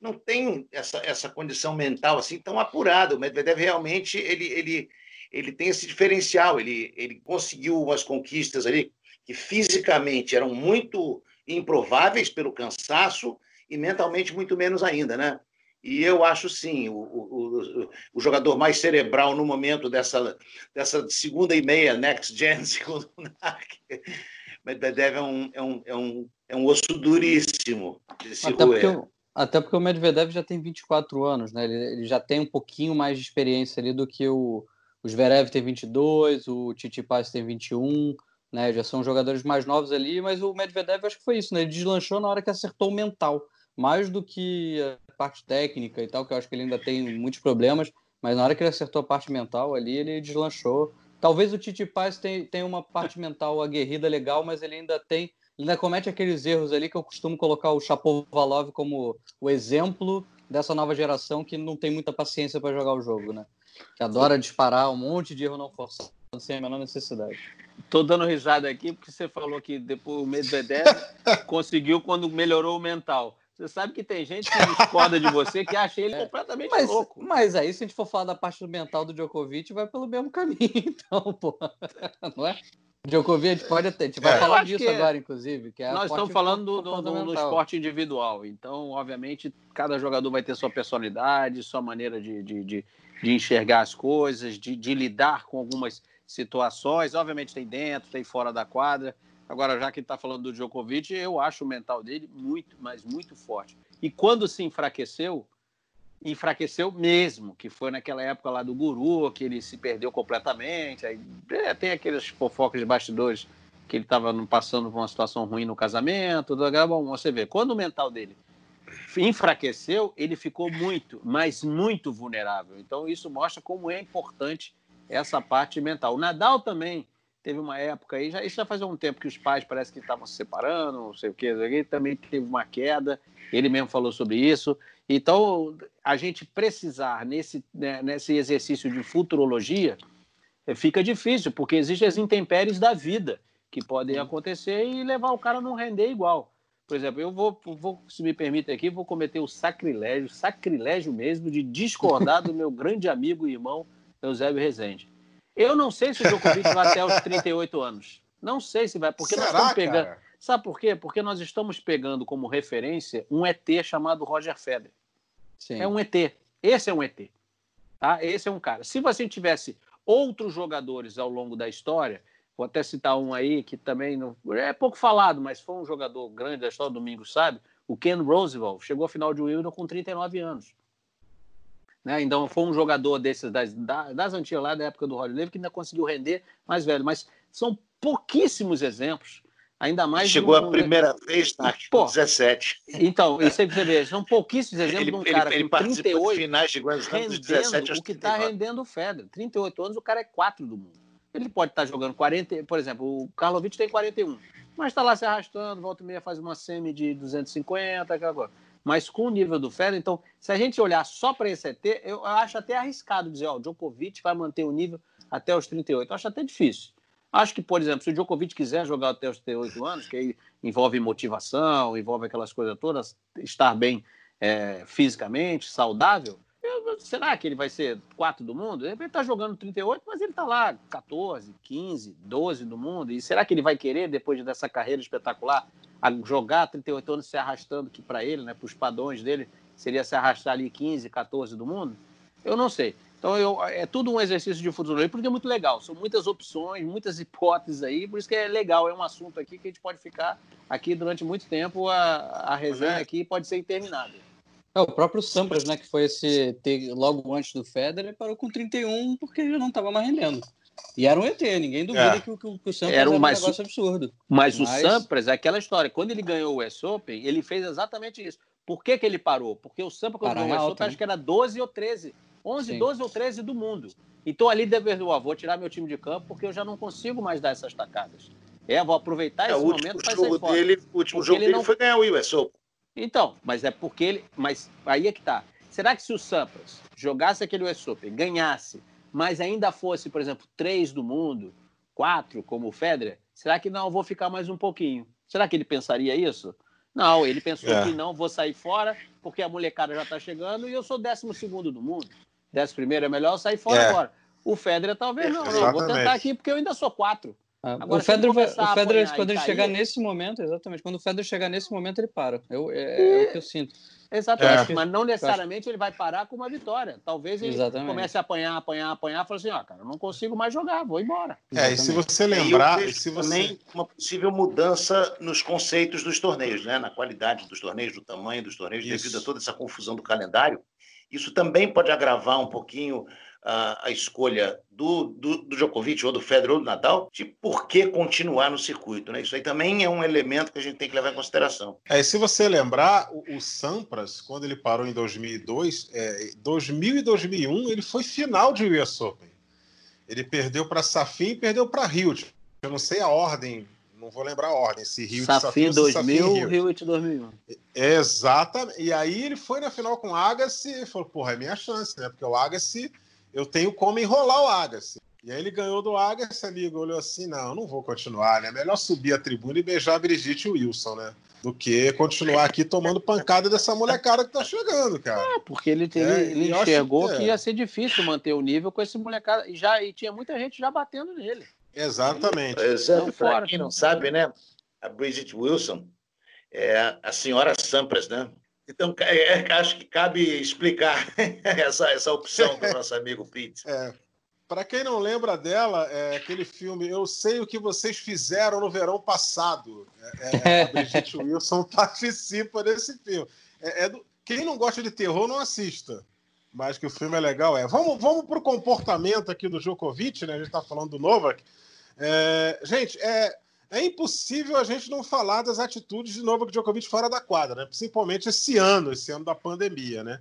Speaker 2: não tem essa, essa condição mental assim tão apurada. O Medvedev realmente ele, ele, ele tem esse diferencial. Ele, ele conseguiu umas conquistas ali que fisicamente eram muito improváveis pelo cansaço e mentalmente muito menos ainda, né? E eu acho sim, o, o, o, jogador mais cerebral no momento dessa, dessa segunda e meia Next Gen, segundo o NAC, Medvedev é um, é um, é um, é um osso duríssimo de se
Speaker 4: até porque, até porque o Medvedev já tem 24 anos, né? Ele, ele, já tem um pouquinho mais de experiência ali do que o, o Zverev tem 22, o Tsitsipas tem 21, né? Já são jogadores mais novos ali, mas o Medvedev acho que foi isso, né? Ele deslanchou na hora que acertou o mental, mais do que a parte técnica e tal, que eu acho que ele ainda tem muitos problemas, mas na hora que ele acertou a parte mental ali, ele deslanchou. Talvez o Titi Paz tenha, tenha uma parte mental aguerrida legal, mas ele ainda tem, ainda comete aqueles erros ali que eu costumo colocar o Chapovalov como o exemplo dessa nova geração que não tem muita paciência para jogar o jogo, né? Que adora disparar um monte de erro não forçado sem a menor necessidade.
Speaker 3: Tô dando risada aqui porque você falou que depois o Medvedev conseguiu quando melhorou o mental. Você sabe que tem gente que discorda de você que acha ele é. completamente
Speaker 4: mas,
Speaker 3: louco.
Speaker 4: Mas aí, se a gente for falar da parte mental do Djokovic, vai pelo mesmo caminho, então, pô. Não é? Djokovic pode até. A gente vai é. falar disso agora, inclusive. Que é
Speaker 3: nós estamos falando do, do, do, do, esporte individual. Então, obviamente, cada jogador vai ter sua personalidade, sua maneira de, de, de, de enxergar as coisas, de, de lidar com algumas situações. Obviamente, tem dentro, tem fora da quadra. Agora, já que está falando do Djokovic, eu acho o mental dele muito, mas muito forte. E quando se enfraqueceu, enfraqueceu mesmo, que foi naquela época lá do Guru, que ele se perdeu completamente. Aí, é, tem aqueles fofocas de bastidores que ele estava passando por uma situação ruim no casamento. Bom, você vê, quando o mental dele enfraqueceu, ele ficou muito, mas muito vulnerável. Então, isso mostra como é importante essa parte mental. O Nadal também teve uma época aí, já, isso já faz um tempo que os pais parece que estavam se separando, não sei o que, ele também teve uma queda, ele mesmo falou sobre isso. Então, a gente precisar nesse, né, nesse exercício de futurologia é, fica difícil, porque existem as intempéries da vida que podem acontecer e levar o cara a não render igual. Por exemplo, eu vou, vou, se me permite aqui, vou cometer o sacrilégio, sacrilégio mesmo, de discordar do meu grande amigo e irmão Eusébio Rezende. Eu não sei se o Djokovic vai até os 38 anos. Não sei se vai, porque Será, nós estamos pegando. Cara? Sabe por quê? Porque nós estamos pegando como referência um ET chamado Roger Federer. Sim. É um ET. Esse é um ET. Tá? Esse é um cara. Se você tivesse outros jogadores ao longo da história, vou até citar um aí que também não, é pouco falado, mas foi um jogador grande da história, domingo sabe, o Ken Roosevelt, chegou à final de Wimbledon com 39 anos. Né? Então foi um jogador desses das, das antigas lá da época do Roger Leve que ainda conseguiu render mais velho, mas são pouquíssimos exemplos. Ainda mais.
Speaker 2: Chegou a primeira vez na Pô, 17.
Speaker 3: Então, isso aí você vê, são pouquíssimos exemplos ele, de um cara ele,
Speaker 2: ele com 38 de finais de Grand Slam dos 17
Speaker 3: o que está rendendo o Federer. 38 anos, o cara é 4 do mundo. Ele pode estar tá jogando 40, por exemplo, o Karlovic tem 41, mas está lá se arrastando, volta e meia faz uma semi de 250, aquela coisa mas com o nível do Federer, então, se a gente olhar só para esse ET, eu acho até arriscado dizer, ó, o Djokovic vai manter o nível até os 38. Eu acho até difícil. Acho que, por exemplo, se o Djokovic quiser jogar até os 38 anos, que aí envolve motivação, envolve aquelas coisas todas, estar bem é, fisicamente, saudável, eu, será que ele vai ser 4 do mundo? Ele está jogando 38, mas ele está lá 14, 15, 12 do mundo. E será que ele vai querer, depois dessa carreira espetacular, a jogar 38 anos se arrastando, que para ele, né, para os padrões dele, seria se arrastar ali 15, 14 do mundo? Eu não sei. Então eu, é tudo um exercício de futuro e porque é muito legal. São muitas opções, muitas hipóteses aí, por isso que é legal. É um assunto aqui que a gente pode ficar aqui durante muito tempo. A, a resenha é. aqui pode ser interminável.
Speaker 4: É, o próprio Sampras, né, que foi esse logo antes do Federer, parou com 31 porque ele não estava mais rendendo. E era um ET, ninguém duvida é. que, que, que, o Sampras era um, mais, um negócio absurdo.
Speaker 3: Mas, mas, o Sampras, é aquela história, quando ele ganhou o US Open, ele fez exatamente isso. Por que, que ele parou? Porque o Sampras, quando ganhou o US Open, né? acho que era 12 ou 13. 11, Sim. 12 ou 13 do mundo. Então ali deve ó, vou tirar meu time de campo porque eu já não consigo mais dar essas tacadas. É, vou aproveitar é, esse momento para
Speaker 2: sair fora. Dele, o último porque jogo dele não... foi ganhar o US Open.
Speaker 3: Então, mas é porque ele... Mas aí é que tá. Será que se o Sampras jogasse aquele US Open, ganhasse mas ainda fosse, por exemplo, três do mundo, quatro, como o Federer, Será que não, vou ficar mais um pouquinho? Será que ele pensaria isso? Não, ele pensou é. que não, vou sair fora, porque a molecada já está chegando e eu sou décimo segundo do mundo. Décimo primeiro é melhor sair fora é. agora. O Federer talvez não, não, vou tentar aqui porque eu ainda sou quatro.
Speaker 4: Ah, Agora, o Federer, vai, o Federer quando ele cair... chegar nesse momento, exatamente, quando o Federer chegar nesse momento, ele para. Eu, é, é o que eu sinto.
Speaker 3: Exatamente, é. mas não necessariamente ele vai parar com uma vitória. Talvez ele Exatamente. comece a apanhar, apanhar, apanhar, e fale assim, ó, cara, eu não consigo mais jogar, vou embora.
Speaker 1: É, e se você lembrar...
Speaker 2: E
Speaker 1: se
Speaker 2: você... também uma possível mudança nos conceitos dos torneios, né? na qualidade dos torneios, do tamanho dos torneios, Isso. devido a toda essa confusão do calendário. Isso também pode agravar um pouquinho a, a escolha do, do, do, Djokovic ou do Federer ou do Nadal de por que continuar no circuito. Né? Isso aí também é um elemento que a gente tem que levar em consideração.
Speaker 1: É, se você lembrar, o, o Sampras, quando ele parou em 2002, é, 2000 e 2001, ele foi final de US Open. Ele perdeu para Safin e perdeu para Hilt. Eu não sei a ordem não vou lembrar a ordem, se Rio
Speaker 3: Safin 2000, Rio de 2001.
Speaker 1: Exatamente. E aí ele foi na final com o Agassi e falou, porra, é minha chance, né? Porque o Agassi eu tenho como enrolar o Agassi. E aí ele ganhou do Agassi, amigo, olhou assim, não, não vou continuar, né? Melhor subir a tribuna e beijar a Brigitte Wilson, né? Do que continuar aqui tomando pancada dessa molecada que tá chegando, cara.
Speaker 3: É, porque ele, teve, é, ele enxergou que, é. que, ia ser difícil manter o nível com esse molecada. E, já, e tinha muita gente já batendo nele.
Speaker 1: Exatamente.
Speaker 2: Exato. Para quem não sabe, né? A Brigitte Wilson é a senhora Sampras, né? Então, é, é, acho que cabe explicar essa, essa opção do nosso amigo Pete.
Speaker 1: É. Para quem não lembra dela, é aquele filme Eu Sei O Que Vocês Fizeram no Verão Passado. É, é a Brigitte Wilson participa desse filme. É, é, do... Quem não gosta de terror, não assista. Mas que o filme é legal, é. Vamos, vamos para o comportamento aqui do Djokovic, né? A gente está falando do Novak. É, gente, é, é impossível a gente não falar das atitudes de Novak Djokovic fora da quadra, né? principalmente esse ano, esse ano da pandemia. Né?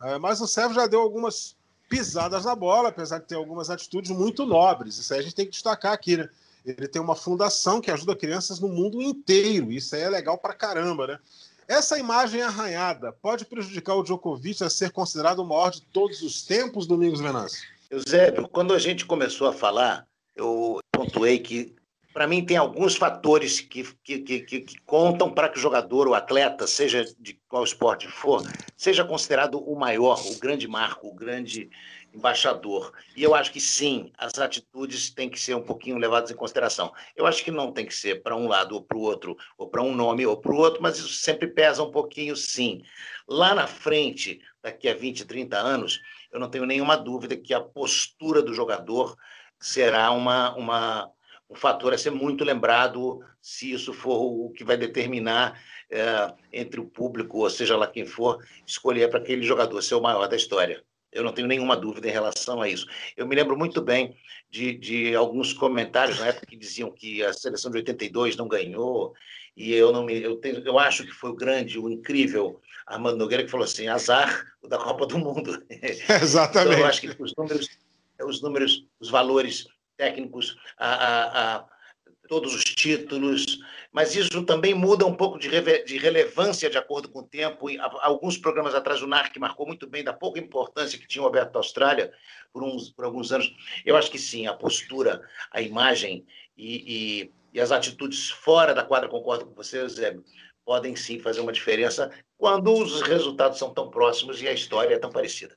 Speaker 1: É, mas o Sérgio já deu algumas pisadas na bola, apesar de ter algumas atitudes muito nobres. Isso aí a gente tem que destacar aqui. Né? Ele tem uma fundação que ajuda crianças no mundo inteiro. Isso aí é legal pra caramba. Né? Essa imagem arranhada pode prejudicar o Djokovic a ser considerado o maior de todos os tempos, Domingos Venâncio?
Speaker 2: Eusébio, quando a gente começou a falar, eu pontuei que para mim, tem alguns fatores que, que, que, que contam para que o jogador, o atleta, seja de qual esporte for, seja considerado o maior, o grande marco, o grande embaixador. E eu acho que sim, as atitudes têm que ser um pouquinho levadas em consideração. Eu acho que não tem que ser para um lado ou para o outro, ou para um nome ou para o outro, mas isso sempre pesa um pouquinho, sim. Lá na frente, daqui a 20, 30 anos, eu não tenho nenhuma dúvida que a postura do jogador será uma, uma um fator a ser muito lembrado se isso for o que vai determinar é, entre o público, ou seja lá quem for, escolher para aquele jogador ser o maior da história. Eu não tenho nenhuma dúvida em relação a isso. Eu me lembro muito bem de, de alguns comentários na época que diziam que a seleção de 82 não ganhou, e eu não me, eu, tenho, eu acho que foi o grande, o incrível Armando Nogueira que falou assim, azar da Copa do Mundo.
Speaker 1: Exatamente.
Speaker 2: então, eu acho que os números, os números, os valores técnicos, a, a, a, todos os títulos, mas isso também muda um pouco de, de relevância de acordo com o tempo. E, alguns programas atrás, o NARC marcou muito bem da pouca importância que tinha o da Austrália por, uns, por alguns anos. Eu acho que sim, a postura, a imagem e, e, e as atitudes fora da quadra, concordo com você, Zé, podem sim fazer uma diferença quando os resultados são tão próximos e a história é tão parecida.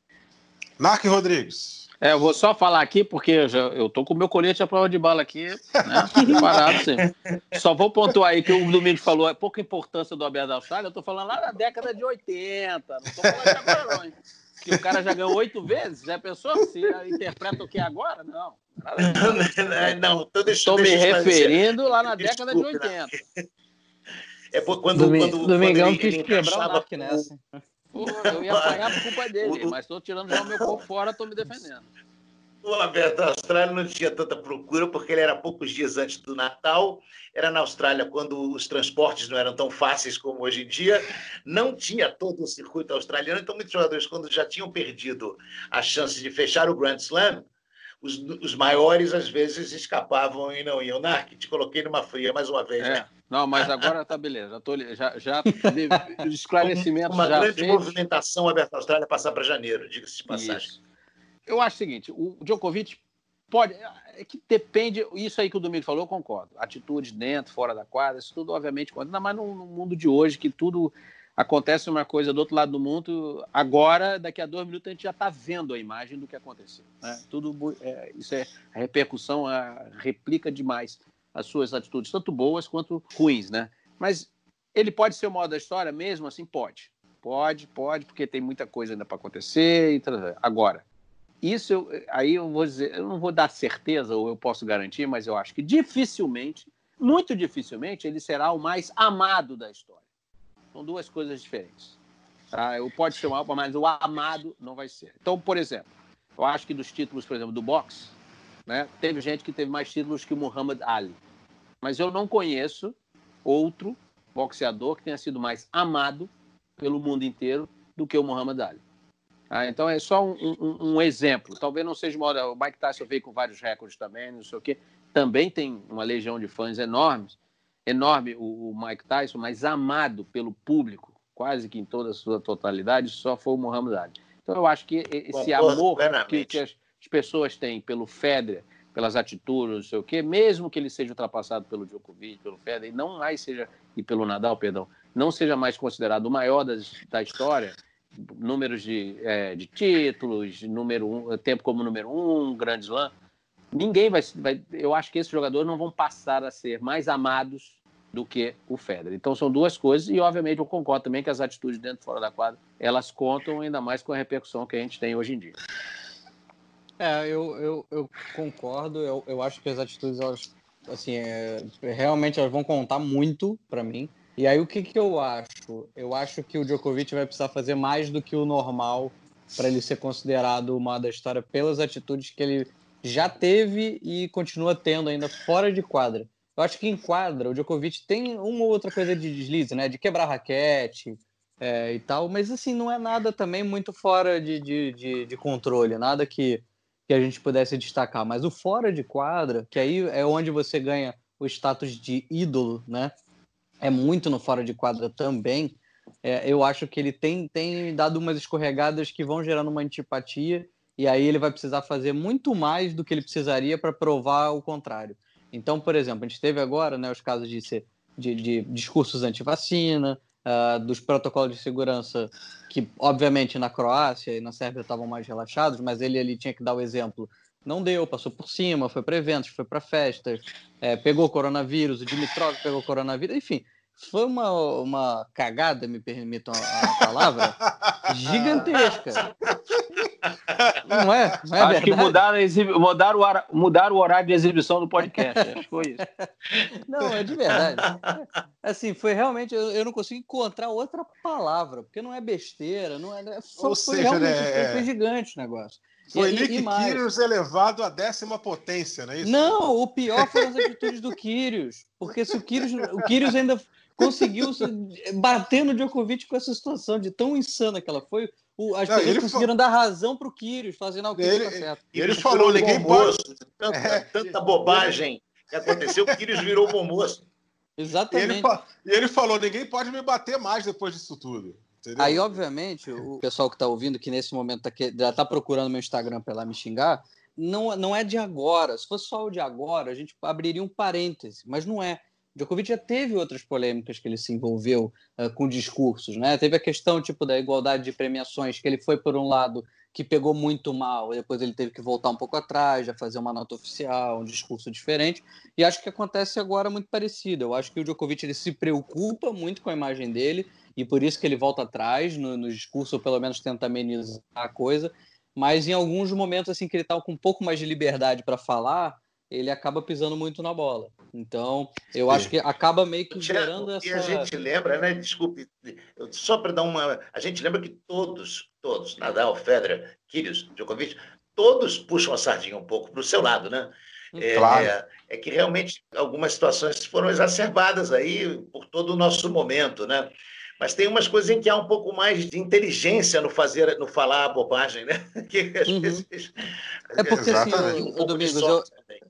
Speaker 1: Narc Rodrigues.
Speaker 3: É, eu vou só falar aqui, porque eu, já, eu tô com o meu colete à prova de bala aqui, né? Preparado, sim. Só vou pontuar aí que o Domingos falou, é pouca importância do Alberto da Austrália, eu tô falando lá na década de 80, não tô falando de agora, não. Hein? Que o cara já ganhou oito vezes, já pensou se interpreta o que é agora? Não.
Speaker 2: Não,
Speaker 3: não Estou me referindo lá na década de 80.
Speaker 2: É quando,
Speaker 3: Domi
Speaker 2: quando,
Speaker 3: Domingão quando ele, quis quebrar o Dark nessa. Porra, eu ia apanhar por culpa dele, mas estou tirando já o meu corpo fora, estou me defendendo.
Speaker 2: O Alberto da Austrália não tinha tanta procura porque ele era poucos dias antes do Natal, era na Austrália quando os transportes não eram tão fáceis como hoje em dia, não tinha todo o circuito australiano, então muitos jogadores, quando já tinham perdido a chance de fechar o Grand Slam, os, os maiores às vezes escapavam e não iam. Narc, te coloquei numa fria mais uma vez.
Speaker 3: É.
Speaker 2: Né?
Speaker 3: Não, mas agora tá beleza. Já, tô, já, já esclarecimento.
Speaker 2: Uma
Speaker 3: já
Speaker 2: grande movimentação aberta à Austrália passar para janeiro, diga-se de passagem. Isso.
Speaker 3: Eu acho o seguinte: o Djokovic Pode, é que depende, isso aí que o Domingo falou, eu concordo. Atitude dentro, fora da quadra, isso tudo obviamente conta, ainda mais no, no mundo de hoje, que tudo acontece uma coisa do outro lado do mundo, agora, daqui a dois minutos, a gente já está vendo a imagem do que aconteceu. Né? Tudo, é, isso é a repercussão, a, replica demais as suas atitudes, tanto boas quanto ruins, né? Mas ele pode ser o modo da história mesmo assim? Pode. Pode, pode, porque tem muita coisa ainda para acontecer. E Agora, isso eu, aí eu vou dizer, eu não vou dar certeza ou eu posso garantir, mas eu acho que dificilmente, muito dificilmente, ele será o mais amado da história. São duas coisas diferentes. Tá? Eu pode ser o maior, mas o amado não vai ser. Então, por exemplo, eu acho que dos títulos, por exemplo, do boxe, né, teve gente que teve mais títulos que o Muhammad Ali. Mas eu não conheço outro boxeador que tenha sido mais amado pelo mundo inteiro do que o Muhammad Ali. Ah, então é só um, um, um, exemplo. Talvez não seja uma. O Mike Tyson veio com vários recordes também, não sei o quê. Também tem uma legião de fãs enormes. Enorme o, o Mike Tyson, mas amado pelo público, quase que em toda a sua totalidade, só foi o Muhammad Ali. Então eu acho que esse amor que, que, as, as pessoas têm pelo Federer, pelas atitudes, não sei o quê, mesmo que ele seja ultrapassado pelo Djokovic, pelo Federer, e não mais seja, e pelo Nadal, perdão, não seja mais considerado o maior das, da história, números de, é, de títulos, número um, tempo como número um, grande slam. Ninguém vai, vai. Eu acho que esses jogadores não vão passar a ser mais amados do que o Federer. Então são duas coisas e obviamente eu concordo também que as atitudes dentro e fora da quadra elas contam ainda mais com a repercussão que a gente tem hoje em dia.
Speaker 4: É, eu, eu, eu concordo. Eu, eu acho que as atitudes elas assim é, realmente elas vão contar muito para mim. E aí o que, que eu acho? Eu acho que o Djokovic vai precisar fazer mais do que o normal para ele ser considerado uma da história pelas atitudes que ele já teve e continua tendo ainda fora de quadra. Eu acho que em quadra o Djokovic tem uma ou outra coisa de deslize, né? De quebrar raquete é, e tal, mas assim, não é nada também muito fora de, de, de, de controle, nada que, que a gente pudesse destacar. Mas o fora de quadra, que aí é onde você ganha o status de ídolo, né? é muito no fora de quadra também, é, eu acho que ele tem, tem dado umas escorregadas que vão gerando uma antipatia, e aí ele vai precisar fazer muito mais do que ele precisaria para provar o contrário. Então, por exemplo, a gente teve agora né, os casos de, ser, de, de discursos anti-vacina, uh, dos protocolos de segurança que, obviamente, na Croácia e na Sérvia estavam mais relaxados, mas ele, ele tinha que dar o exemplo não deu, passou por cima, foi para eventos, foi para festas, é, pegou coronavírus, o Dimitrov pegou coronavírus, enfim, foi uma, uma cagada, me permitam a, palavra, gigantesca. Não é? Não é
Speaker 3: acho verdade? que mudaram, mudaram, o mudaram o horário de exibição do podcast. acho que foi isso.
Speaker 4: Não, é de verdade. Assim, foi realmente. Eu, eu não consigo encontrar outra palavra, porque não é besteira. Não é, foi, Ou seja, foi, né, foi, foi é. gigante o negócio.
Speaker 1: Foi e, Nick Kyrgios elevado à décima potência, não é isso?
Speaker 4: Não, o pior foram as atitudes do Kyrgios. Porque se o Kyrgios, o Kyrgios ainda conseguiu bater no Djokovic com essa situação de tão insana que ela foi. O, as não, pessoas conseguiram dar razão para o Kyrgios, fazendo o Kyrgios
Speaker 2: tá certo. E ele, ele falou, ninguém pode... Tanta, é. tanta bobagem que aconteceu, o Kyrgios virou bom moço.
Speaker 4: Exatamente.
Speaker 1: E ele, e ele falou, ninguém pode me bater mais depois disso tudo.
Speaker 4: Entendeu? Aí, obviamente, o pessoal que está ouvindo, que nesse momento tá que, já está procurando meu Instagram para lá me xingar, não, não é de agora. Se fosse só o de agora, a gente abriria um parêntese, mas não é. Djokovic já teve outras polêmicas que ele se envolveu uh, com discursos, né? Teve a questão tipo da igualdade de premiações, que ele foi por um lado que pegou muito mal, e depois ele teve que voltar um pouco atrás, já fazer uma nota oficial, um discurso diferente. E acho que acontece agora muito parecido. Eu acho que o Djokovic ele se preocupa muito com a imagem dele e por isso que ele volta atrás no, no discurso, ou pelo menos tenta amenizar a coisa. Mas em alguns momentos assim que ele está com um pouco mais de liberdade para falar, ele acaba pisando muito na bola. Então, eu Sim. acho que acaba meio que gerando essa.
Speaker 2: E a gente lembra, né? Desculpe, só para dar uma. A gente lembra que todos, todos, Nadal, Federer, Kyrgios, Djokovic, todos puxam a sardinha um pouco para o seu lado, né? Hum, é, claro. é, é, que realmente algumas situações foram exacerbadas aí por todo o nosso momento, né? Mas tem umas coisas em que há um pouco mais de inteligência no fazer, no falar a bobagem, né? Que às
Speaker 4: uhum. vezes. É porque assim, o, o Domingos, eu,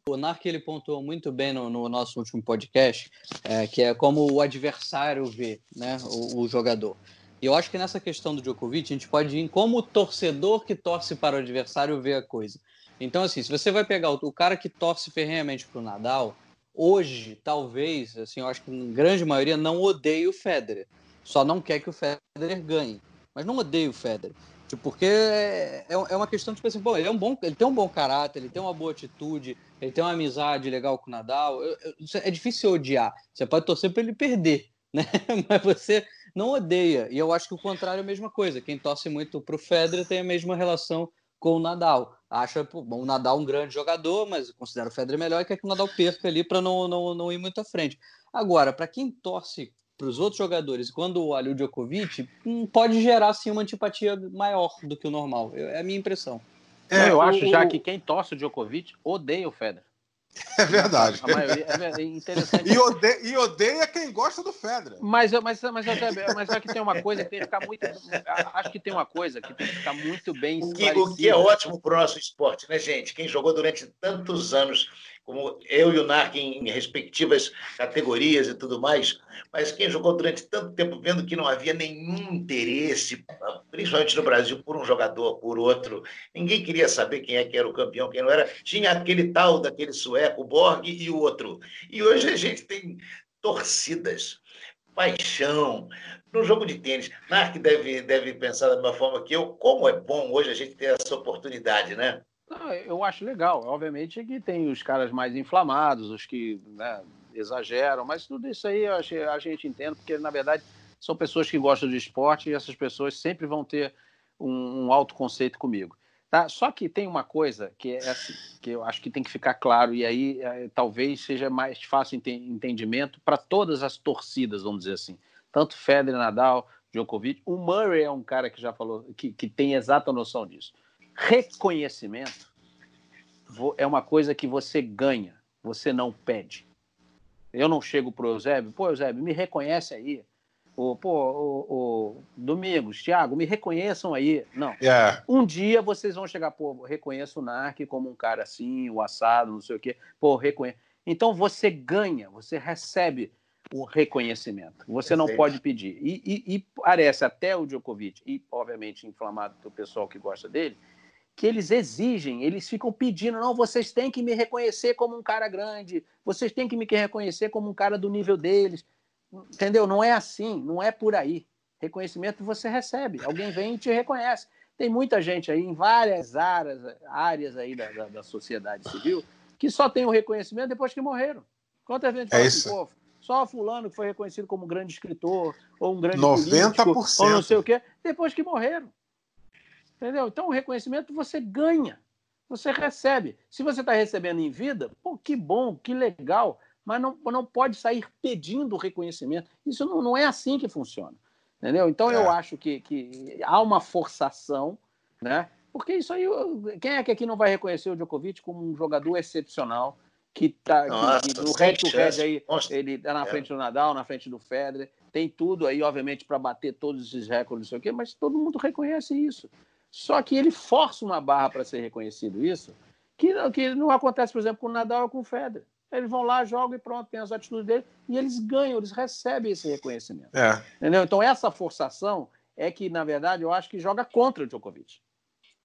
Speaker 4: o Narc ele pontuou muito bem no, no nosso último podcast, é, que é como o adversário vê né, o, o, jogador. E eu acho que nessa questão do Djokovic, a gente pode ir em como o torcedor que torce para o adversário vê a coisa. Então, assim, se você vai pegar o, o cara que torce ferrenhamente para o Nadal, hoje, talvez, assim, eu acho que em grande maioria não odeia o Federer. Só não quer que o Federer ganhe. Mas não odeia o Federer. Tipo, porque é, é, é uma questão, tipo assim, bom, ele, é um bom, ele tem um bom caráter, ele tem uma boa atitude, ele tem uma amizade legal com o Nadal. Eu, eu, é difícil odiar. Você pode torcer para ele perder, né? Mas você não odeia. E eu acho que o contrário é a mesma coisa. Quem torce muito para o Federer tem a mesma relação com o Nadal. Acha bom, o Nadal um grande jogador, mas considera o Federer melhor e quer que o Nadal perca ali para não, não, não ir muito à frente. Agora, para quem torce para os outros jogadores, quando olha o Djokovic, hum, pode gerar sim uma antipatia maior do que o normal. É a minha impressão.
Speaker 3: É, eu acho já que quem torce o Djokovic odeia o Federer.
Speaker 1: É verdade.
Speaker 3: A maioria é interessante.
Speaker 1: E odeia, e odeia quem gosta do Federer.
Speaker 3: Mas, mas, mas, mas, só que tem uma coisa que tem que ficar muito. Acho que tem uma coisa que tem que ficar muito bem
Speaker 2: o que, o que é ótimo para o nosso esporte, né, gente? Quem jogou durante tantos anos como eu e o Narc em respectivas categorias e tudo mais, mas quem jogou durante tanto tempo vendo que não havia nenhum interesse, principalmente no Brasil, por um jogador, por outro, ninguém queria saber quem é que era o campeão, quem não era, tinha aquele tal daquele sueco, Borg e o outro. E hoje a gente tem torcidas, paixão, no jogo de tênis. Narc deve, deve pensar da mesma forma que eu, como é bom hoje a gente ter essa oportunidade, né?
Speaker 3: Não, eu acho legal. Obviamente que tem os caras mais inflamados, os que né, exageram, mas tudo isso aí a gente entende, porque na verdade são pessoas que gostam de esporte e essas pessoas sempre vão ter um, um alto conceito comigo. Tá? Só que tem uma coisa que é assim, que eu acho que tem que ficar claro, e aí é, talvez seja mais fácil entendimento para todas as torcidas, vamos dizer assim. Tanto Federer, Nadal, Djokovic. O Murray é um cara que já falou, que, que tem exata noção disso. Reconhecimento é uma coisa que você ganha, você não pede. Eu não chego pro Eusébio, pô, Eusébio, me reconhece aí. O, pô, o, o Domingos, Thiago, me reconheçam aí. Não.
Speaker 1: Yeah.
Speaker 3: Um dia vocês vão chegar, pô, reconheço o Narc como um cara assim, o assado, não sei o quê. Pô, reconheço. Então você ganha, você recebe o reconhecimento. Você não pode pedir. E, e, e, parece até o Djokovic, e obviamente inflamado do pessoal que gosta dele, que eles exigem, eles ficam pedindo, não, vocês têm que me reconhecer como um cara grande, vocês têm que me reconhecer como um cara do nível deles. Entendeu? Não é assim, não é por aí. Reconhecimento você recebe, alguém vem e te reconhece. Tem muita gente aí em várias áreas, áreas aí da, da, da sociedade civil que só tem o reconhecimento depois que morreram. Quantas vezes
Speaker 1: é assim, pô,
Speaker 3: só fulano que foi reconhecido como um grande escritor ou um grande
Speaker 1: 90%.
Speaker 3: político ou não sei o quê, depois que morreram. Entendeu? Então, o reconhecimento você ganha, você recebe. Se você está recebendo em vida, pô, que bom, que legal, mas não, não pode sair pedindo reconhecimento. Isso não, não é assim que funciona. Entendeu? Então, é. eu acho que, que há uma forçação, né? Porque isso aí, quem é que aqui não vai reconhecer o Djokovic como um jogador excepcional? que tá Nossa, que, no head to head aí, ele tá na é. frente do Nadal, na frente do Federer, tem tudo aí, obviamente, para bater todos esses recordes, não sei o quê, mas todo mundo reconhece isso. Só que ele força uma barra para ser reconhecido isso, que, que não acontece, por exemplo, com o Nadal ou com o Federer. Eles vão lá, jogam e pronto, tem as atitudes dele, e eles ganham, eles recebem esse reconhecimento.
Speaker 1: É.
Speaker 3: Entendeu? Então, essa forçação é que, na verdade, eu acho que joga contra o Djokovic.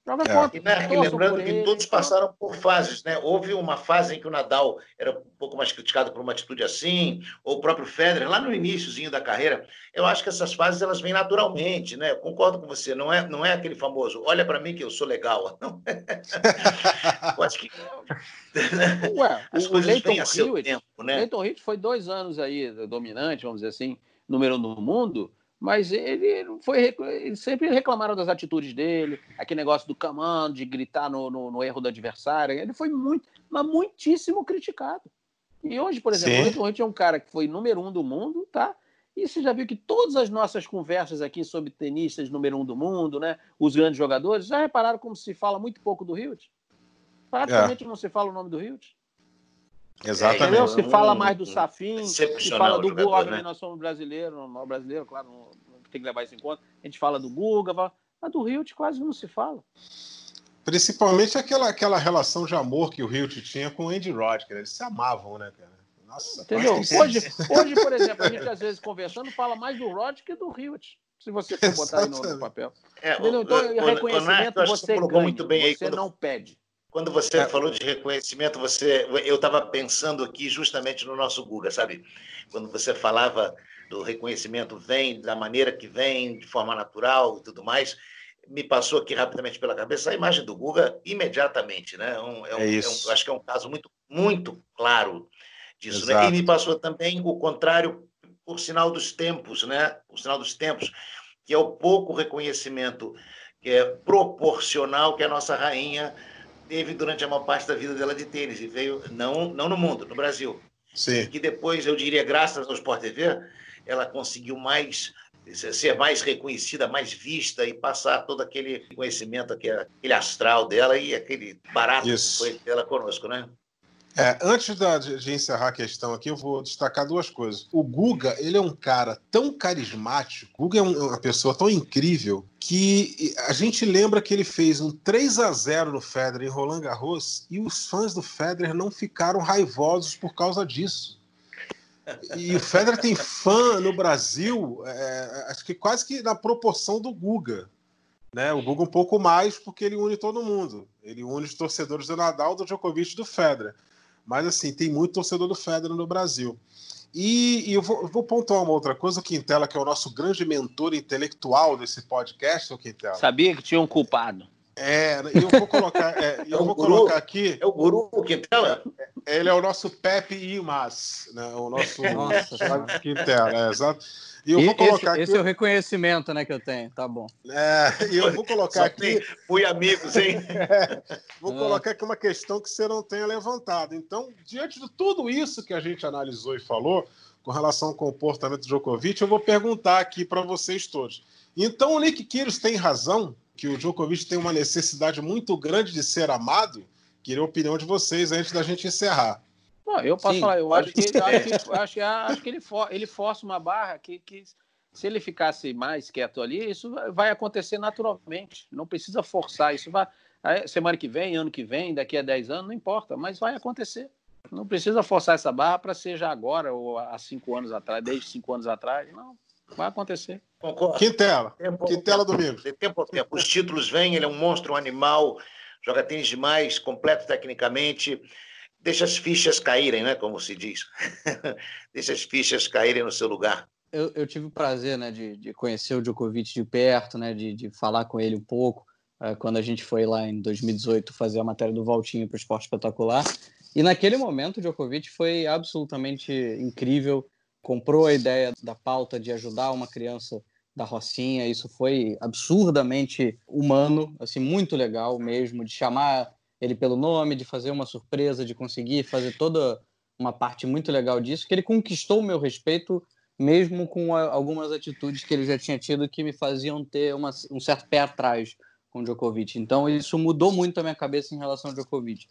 Speaker 2: Joga é. contra. E, né, lembrando que todos passaram por fases, né? Houve uma fase em que o Nadal era um pouco mais criticado por uma atitude assim, ou o próprio Federer, lá no iníciozinho da carreira. Eu acho que essas fases elas vêm naturalmente, né? Eu concordo com você, não é, não é aquele famoso, olha para mim que eu sou legal. Não. eu acho que
Speaker 3: Ué, as o coisas vêm a seu Hewitt, tempo, né? Leighton Hewitt foi dois anos aí dominante, vamos dizer assim, número um no mundo mas ele foi ele sempre reclamaram das atitudes dele, aquele negócio do comando, de gritar no, no, no, erro do adversário. Ele foi muito, mas muitíssimo criticado. E hoje, por exemplo, o Leite é um cara que foi número um do mundo, tá? E você já viu que todas as nossas conversas aqui sobre tenistas número um do mundo, né? Os grandes jogadores, já repararam como se fala muito pouco do Hilt? Praticamente é. não se fala o nome do Hilt.
Speaker 1: Exatamente.
Speaker 3: Entendeu? Se fala mais do Safin, se fala do Guga, obviamente né? nós somos brasileiros, não brasileiro, claro, não, tem que levar isso em conta. A gente fala do Guga, mas do Hilt quase não se fala.
Speaker 1: Principalmente aquela, aquela relação de amor que o Hilt tinha com o Andy Rodgers, eles se amavam, né, cara?
Speaker 3: Nossa, Entendeu? Hoje, hoje, por exemplo, a gente às vezes conversando fala mais do Rod que do Hilt. Se você for botar aí no, no papel.
Speaker 2: É,
Speaker 3: Entendeu?
Speaker 2: o-
Speaker 3: Então,
Speaker 2: o- o-
Speaker 3: reconhecimento
Speaker 2: o que
Speaker 3: você
Speaker 2: colocou
Speaker 3: ganha,
Speaker 2: muito bem aí
Speaker 3: você
Speaker 2: quando-
Speaker 3: não pede.
Speaker 2: Quando você
Speaker 1: É.
Speaker 2: falou de reconhecimento, você, eu estava pensando aqui justamente no nosso Guga, sabe? Quando você falava do reconhecimento vem da maneira que vem, de forma natural e tudo mais, me passou aqui rapidamente pela cabeça a imagem do Guga imediatamente, né? Um- é um-
Speaker 1: É
Speaker 2: é um-
Speaker 1: isso.
Speaker 2: acho que é um caso muito, muito claro disso, né? E me passou também o contrário, por sinal dos tempos, né? O sinal dos tempos, que é o pouco reconhecimento que é proporcional que a nossa rainha teve durante a maior parte da vida dela de tênis e veio não não no mundo, no Brasil.
Speaker 1: Sim.
Speaker 2: Que depois eu diria graças ao Sport TV, ela conseguiu mais ser mais reconhecida, mais vista e passar todo aquele conhecimento, aquele, aquele astral dela e aquele barato
Speaker 1: Isso.
Speaker 2: que foi dela conosco, né?
Speaker 1: É, antes da- de, encerrar a questão aqui, eu vou destacar duas coisas. O Guga, ele é um cara tão carismático, o Guga é um- é uma pessoa tão incrível, que a gente lembra que ele fez um 3 a 0 no Federer em Roland Garros e os fãs do Federer não ficaram raivosos por causa disso. E o Federer tem fã no Brasil, é, acho que quase que na proporção do Guga. Né? O Guga um pouco mais, porque ele une todo mundo. Ele une os torcedores do Nadal, do Djokovic e do Federer. Mas, assim, tem muito torcedor do Federer no Brasil. E, e eu, vou, eu vou pontuar uma outra coisa. O Quintela, que é o nosso grande mentor intelectual desse podcast, o Quintela.
Speaker 3: Sabia que tinha um culpado.
Speaker 1: É, eu vou colocar, é, eu
Speaker 2: É o
Speaker 1: vou
Speaker 2: guru.
Speaker 1: colocar aqui.
Speaker 2: É o guru Quintela?
Speaker 1: Ele é o nosso Pepe Imas, né? o nosso
Speaker 4: Nossa.
Speaker 1: Quintela, é, exato. E eu
Speaker 4: E
Speaker 1: vou
Speaker 4: esse,
Speaker 1: colocar
Speaker 4: esse
Speaker 1: aqui.
Speaker 4: é o reconhecimento né, que eu tenho, tá bom.
Speaker 1: É, e eu vou colocar aqui.
Speaker 2: fui amigos, hein?
Speaker 1: Vou
Speaker 4: É.
Speaker 1: colocar aqui uma questão que você não tenha levantado. Então, diante de tudo isso que a gente analisou e falou com relação ao comportamento do Djokovic, eu vou perguntar aqui para vocês todos. Então, o Nick Kyrgios tem razão que o Djokovic tem uma necessidade muito grande de ser amado? Queria a opinião de vocês antes da gente encerrar.
Speaker 3: Não, eu posso
Speaker 4: Sim,
Speaker 3: falar, eu acho que, acho que, acho que, acho que ele, for, ele força uma barra que, que, se ele ficasse mais quieto ali, isso vai- acontecer naturalmente. Não precisa forçar. Isso vai. Semana que vem, ano que vem, daqui a 10 anos, não importa, mas vai acontecer. Não precisa forçar essa barra para ser já agora ou há cinco anos atrás, desde cinco anos atrás. Não, vai acontecer.
Speaker 2: Concordo.
Speaker 1: Quintela,
Speaker 2: Tempo,
Speaker 1: Quintela Domingos.
Speaker 2: De tempo ao tempo. Os títulos vêm, ele é um monstro, um animal, joga tênis demais, completo tecnicamente. Deixa as fichas caírem, né? Como se diz. Deixa as fichas caírem no seu lugar.
Speaker 4: Eu, eu tive o prazer né, de, de conhecer o Djokovic de perto, né, de, de falar com ele um pouco, eh, quando a gente foi lá em 2018 fazer a matéria do Valtinho para o Esporte Espetacular. E naquele momento o Djokovic foi absolutamente incrível, comprou a ideia da pauta de ajudar uma criança da Rocinha, isso foi absurdamente humano, assim, muito legal mesmo, de chamar ele pelo nome, de fazer uma surpresa, de conseguir fazer toda uma parte muito legal disso, que ele conquistou o meu respeito mesmo com algumas atitudes que ele já tinha tido que me faziam ter uma- um certo pé atrás com Djokovic. Então isso mudou muito a minha cabeça em relação ao Djokovic.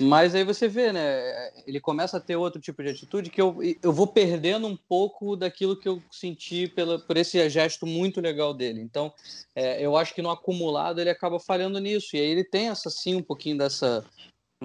Speaker 4: Mas aí você vê, né? Ele começa a ter outro tipo de atitude que eu, eu vou perdendo um pouco daquilo que eu senti pela, por esse gesto muito legal dele. Então, é, eu acho que no acumulado ele acaba falhando nisso. E aí ele tem essa sim um pouquinho dessa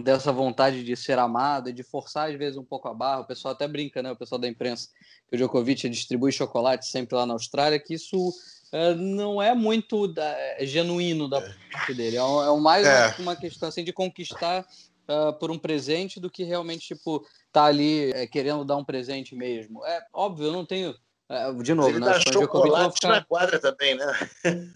Speaker 4: dessa vontade de ser amado e de forçar às vezes um pouco a barra. O pessoal até brinca, né? O pessoal da imprensa que o Djokovic distribui chocolate sempre lá na Austrália, que isso é, não é muito da- é genuíno da parte dele. É, um- é mais
Speaker 1: É.
Speaker 4: uma, questão assim de conquistar ah, por um presente do que realmente tipo tá ali é, querendo dar um presente mesmo. É óbvio, eu não tenho é, de novo,
Speaker 2: ele
Speaker 4: né?
Speaker 2: dá chocolate
Speaker 4: ficar-
Speaker 2: na quadra também, né?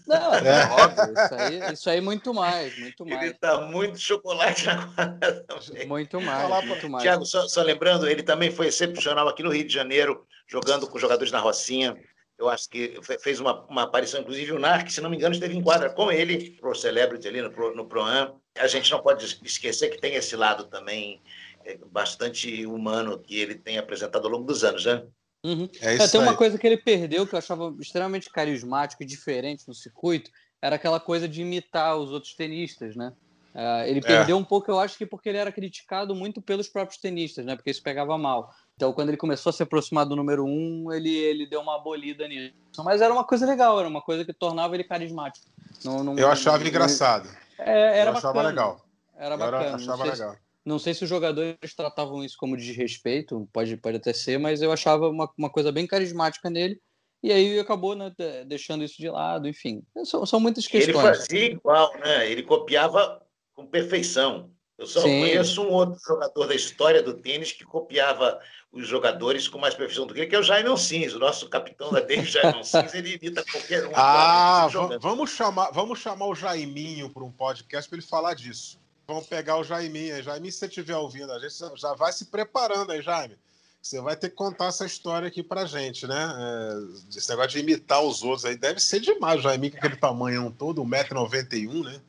Speaker 4: Não, é,
Speaker 1: É.
Speaker 4: óbvio. Isso aí, isso aí muito mais, muito mais.
Speaker 2: Ele dá muito chocolate na quadra também.
Speaker 4: Muito mais, muito mais.
Speaker 2: Tiago, só, só lembrando, ele também foi excepcional aqui no Rio de Janeiro, jogando com jogadores na Rocinha. Eu acho que fe- fez uma, uma aparição, inclusive o Narc, se não me engano, esteve em quadra com ele, pro Celebrity ali no, Pro- no Proam. A gente não pode esquecer que tem esse lado também é, bastante humano que ele tem apresentado ao longo dos anos, né?
Speaker 4: Uhum.
Speaker 1: É
Speaker 4: É,
Speaker 1: isso
Speaker 4: tem uma
Speaker 1: aí.
Speaker 4: coisa que ele perdeu que eu achava extremamente carismático e diferente no circuito, era aquela coisa de imitar os outros tenistas, né? Ah, ele
Speaker 1: É.
Speaker 4: perdeu um pouco, eu acho que porque ele era criticado muito pelos próprios tenistas, né? Porque isso pegava mal. Então, quando ele começou a se aproximar do número um, ele, ele deu uma abolida nisso. Mas era uma coisa legal, era uma coisa que tornava ele carismático. Não, não-
Speaker 1: Eu achava
Speaker 4: não-
Speaker 1: engraçado.
Speaker 4: É, era
Speaker 1: eu achava
Speaker 4: bacana.
Speaker 1: legal.
Speaker 4: Era
Speaker 1: Eu
Speaker 4: bacana. Não
Speaker 1: achava legal.
Speaker 4: Não sei se os jogadores tratavam isso como desrespeito, pode, pode até ser, mas eu achava uma, uma coisa bem carismática nele. e aí acabou né, deixando isso de lado, enfim. São, são muitas questões.
Speaker 2: Ele fazia igual, né? Ele copiava com perfeição. Eu só Sim. conheço um outro jogador da história do tênis que copiava os jogadores com mais perfeição do que ele, que é o Jaime Alcins, o nosso capitão da tênis, Jaime Alcins, ele imita qualquer um.
Speaker 1: Ah, vamos chamar, vamos chamar o Jaiminho para um podcast para ele falar disso. Vamos pegar o Jaiminho. Jaiminho, se você estiver ouvindo, a gente já vai se preparando aí, Jaime. Você vai ter que contar essa história aqui pra gente, né? É, esse negócio de imitar os outros aí deve ser demais. O com aquele tamanhão todo, 1,91m, né?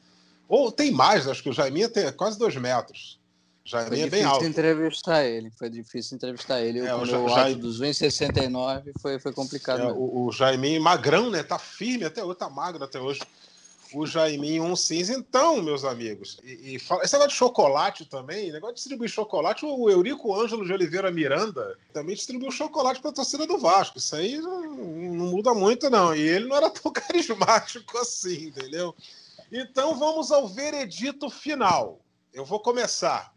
Speaker 1: Ou tem mais, acho que o Jaiminho tem quase 2 metros.
Speaker 4: Jaiminho é bem alto. Foi difícil entrevistar ele. Foi difícil entrevistar ele. É, o, o Jaime... dos 1,69 foi, foi complicado. É,
Speaker 1: o, o Jaiminho magrão, né? Tá firme até hoje, tá magro até hoje o Jaiminho um cinza. Então, meus amigos, e, e fala, esse negócio de chocolate também, negócio de distribuir chocolate, o Eurico Ângelo de Oliveira Miranda também distribuiu chocolate para a torcida do Vasco. Isso aí não, não, muda muito, não. E ele não era tão carismático assim, entendeu? Então vamos ao veredito final. Eu vou começar.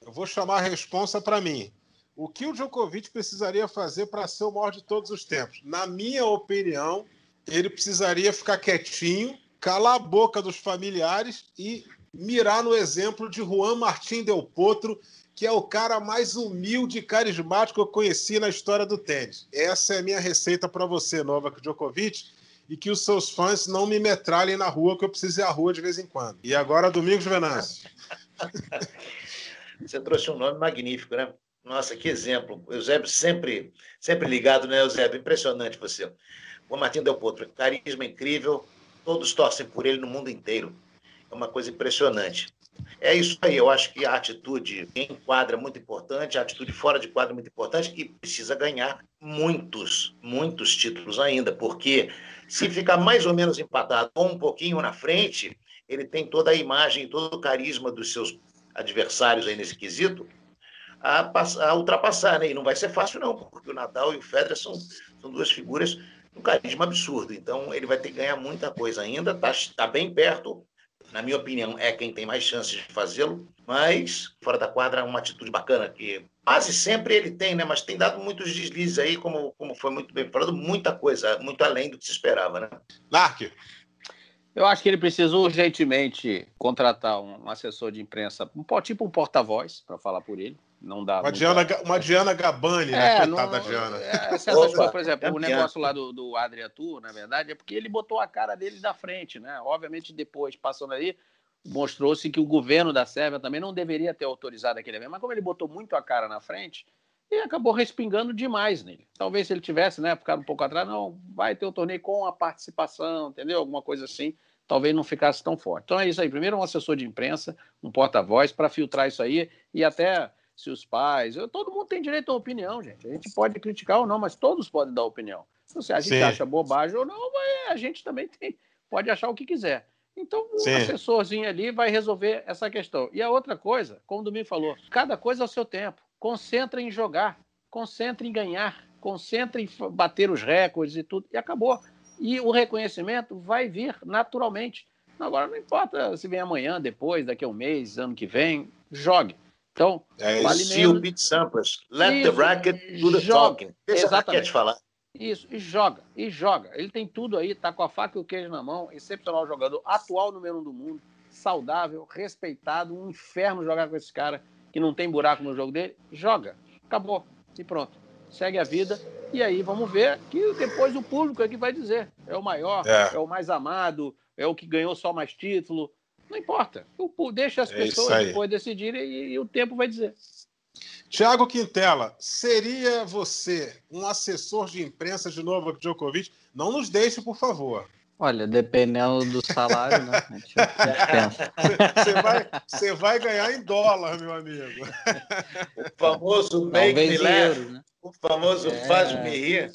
Speaker 1: Eu vou chamar a responsa para mim. O que o Djokovic precisaria fazer para ser o maior de todos os tempos? Na minha opinião, ele precisaria ficar quietinho, calar a boca dos familiares e mirar no exemplo de Juan Martín Del Potro, que é o cara mais humilde e carismático que eu conheci na história do tênis. Essa é a minha receita para você, Novak Djokovic, e que os seus fãs não me metralhem na rua, que eu preciso ir à rua de vez em quando. E agora, Domingos Venâncio.
Speaker 2: Você trouxe um nome magnífico, né? Nossa, que exemplo. Eusébio sempre, sempre ligado, né, Eusébio? Impressionante você. O Martim Del Potro, carisma incrível, todos torcem por ele no mundo inteiro. É uma coisa impressionante. É isso aí, eu acho que a atitude em quadra é muito importante, a atitude fora de quadra é muito importante e precisa ganhar muitos, muitos títulos ainda, porque se ficar mais ou menos empatado ou um pouquinho na frente, ele tem toda a imagem, todo o carisma dos seus adversários aí nesse quesito a, a ultrapassar, né? E não vai ser fácil não, porque o Nadal e o Federer são, são duas figuras um carisma absurdo. Então, ele vai ter que ganhar muita coisa ainda, está tá bem perto. Na minha opinião, é quem tem mais chances de fazê-lo, mas fora da quadra é uma atitude bacana que quase sempre ele tem, né? Mas tem dado muitos deslizes aí, como, como foi muito bem falado, muita coisa, muito além do que se esperava, né?
Speaker 1: Narc.
Speaker 3: Eu acho que ele precisa urgentemente contratar um assessor de imprensa, um, tipo um porta-voz, para falar por ele não dá.
Speaker 1: Uma. Diana, uma Diana Gabani, né? é, né? Coitada da Diana. É,
Speaker 3: coisas, por exemplo, é o negócio lá do, do Adria Tour, na verdade, é porque ele botou a cara dele da frente, né? Obviamente, depois, passando aí, mostrou-se que o governo da Sérvia também não deveria ter autorizado aquele evento, mas como ele botou muito a cara na frente, ele acabou respingando demais nele. Talvez se ele tivesse, né, ficado um pouco atrás, não, vai ter o torneio com a participação, entendeu? Alguma coisa assim, talvez não ficasse tão forte. Então é isso aí. Primeiro um assessor de imprensa, um porta-voz para filtrar isso aí e até se os pais. Eu, todo mundo tem direito à opinião, gente. A gente pode criticar ou não, mas todos podem dar opinião. Então, se a gente Sim. acha bobagem ou não, a gente também tem, pode achar o que quiser. Então, o Sim. assessorzinho ali vai resolver essa questão. E a outra coisa, como o Domingo falou, cada coisa ao seu tempo. Concentra em jogar, concentra em ganhar, concentra em bater os recordes e tudo, e acabou. E o reconhecimento vai vir naturalmente. Agora, não importa se vem amanhã, depois, daqui a um mês, ano que vem, jogue. Então,
Speaker 2: é, vale menos. beat samplers. Let Isso, the racket do the joga. talking. Deixa Exatamente. a falar.
Speaker 3: Isso, e joga, e joga. Ele tem tudo aí, tá com a faca e o queijo na mão, excepcional jogador, atual número um do mundo, saudável, respeitado, um inferno jogar com esse cara que não tem buraco no jogo dele. Joga, acabou, e pronto. Segue a vida, e aí vamos ver que depois o público é que vai dizer. É o maior, é, é o mais amado, é o que ganhou só mais título, não importa. Deixa as é pessoas depois decidirem e, e o tempo vai dizer.
Speaker 1: Tiago Quintela, seria você um assessor de imprensa de Novak Djokovic? Não nos deixe, por favor.
Speaker 4: Olha, dependendo do salário, né?
Speaker 1: Você vai, você vai ganhar em dólar, meu amigo.
Speaker 2: O famoso make me laugh, né? o famoso é... faz-me rir.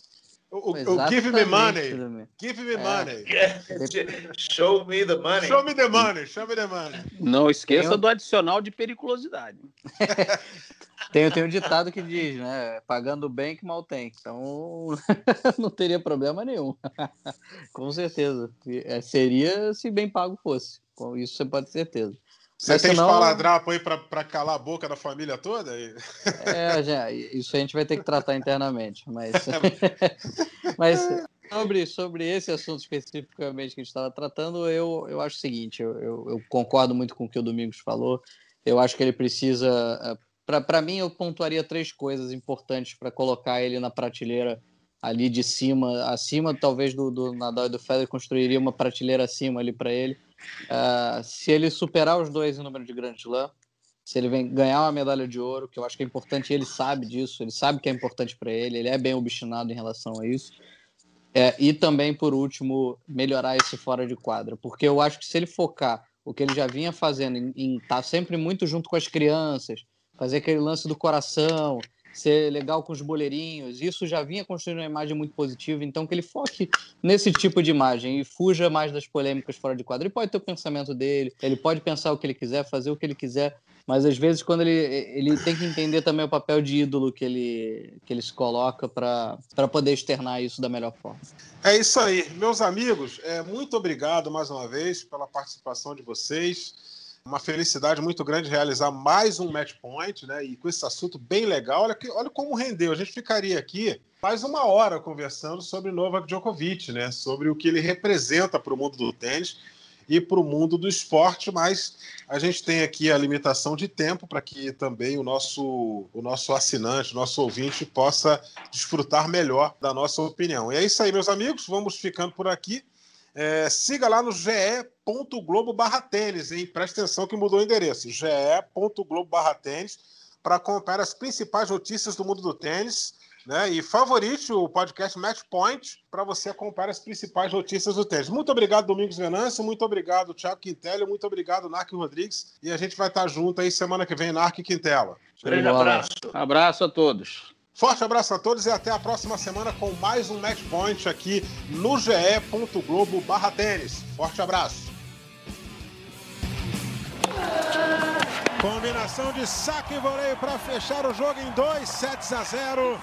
Speaker 1: O, o, give me money. Give me é. money.
Speaker 2: Show me the money.
Speaker 1: Show me the money. Show me the money.
Speaker 3: Não esqueça tem... do adicional de periculosidade.
Speaker 4: tem, tem um ditado que diz, né? Pagando bem que mal tem. Então não teria problema nenhum. Com certeza. É, seria se bem pago fosse. Com isso você pode ter certeza.
Speaker 1: Você tem senão... espaladrapo aí para calar a boca da família toda?
Speaker 4: É, já, isso a gente vai ter que tratar internamente. Mas, mas sobre, sobre esse assunto especificamente que a gente estava tratando, eu, eu acho o seguinte: eu, eu, eu, concordo muito com o que o Domingos falou. Eu acho que ele precisa. Eh, para mim, eu pontuaria três coisas importantes para colocar ele na prateleira ali de cima, acima talvez do, do Nadal e do Federer, construiria uma prateleira acima ali para ele. Uh, se ele superar os dois em número de Grand Slam, se ele vem ganhar uma medalha de ouro, que eu acho que é importante, ele sabe disso, ele sabe que é importante para ele, ele é bem obstinado em relação a isso. É, e também, por último, melhorar esse fora de quadra, porque eu acho que se ele focar o que ele já vinha fazendo em estar tá sempre muito junto com as crianças, fazer aquele lance do coração, ser legal com os boleirinhos. Isso já vinha construindo uma imagem muito positiva, então que ele foque nesse tipo de imagem e fuja mais das polêmicas fora de quadro. Ele pode ter o pensamento dele, ele pode pensar o que ele quiser, fazer o que ele quiser, mas às vezes quando ele, ele tem que entender também o papel de ídolo que ele, que ele se coloca para poder externar isso da melhor forma.
Speaker 1: É isso aí, meus amigos. É, muito obrigado mais uma vez pela participação de vocês uma felicidade muito grande realizar mais um match point, né? E com esse assunto bem legal, olha, que, olha como rendeu. A gente ficaria aqui mais uma hora conversando sobre Novak Djokovic, né? Sobre o que ele representa para o mundo do tênis e para o mundo do esporte, mas a gente tem aqui a limitação de tempo para que também o nosso, o nosso assinante, o nosso ouvinte, possa desfrutar melhor da nossa opinião. E é isso aí, meus amigos, vamos ficando por aqui. É, siga lá no ge.globo barra tênis, hein? Presta atenção que mudou o endereço. ge.globo barra tênis para acompanhar as principais notícias do mundo do tênis. Né? E favorite o podcast Match Point para você acompanhar as principais notícias do tênis. Muito obrigado, Domingos Venâncio. Muito obrigado, Thiago Quintello. Muito obrigado, Narc Rodrigues. E a gente vai estar junto aí semana que vem, Narc Quintela.
Speaker 3: Grande abraço. Abraço a todos.
Speaker 1: Forte abraço a todos e até a próxima semana com mais um Match Point aqui no ge.globo barra tênis. Forte abraço. Combinação de saque e voleio para fechar o jogo em 2 sets a 0.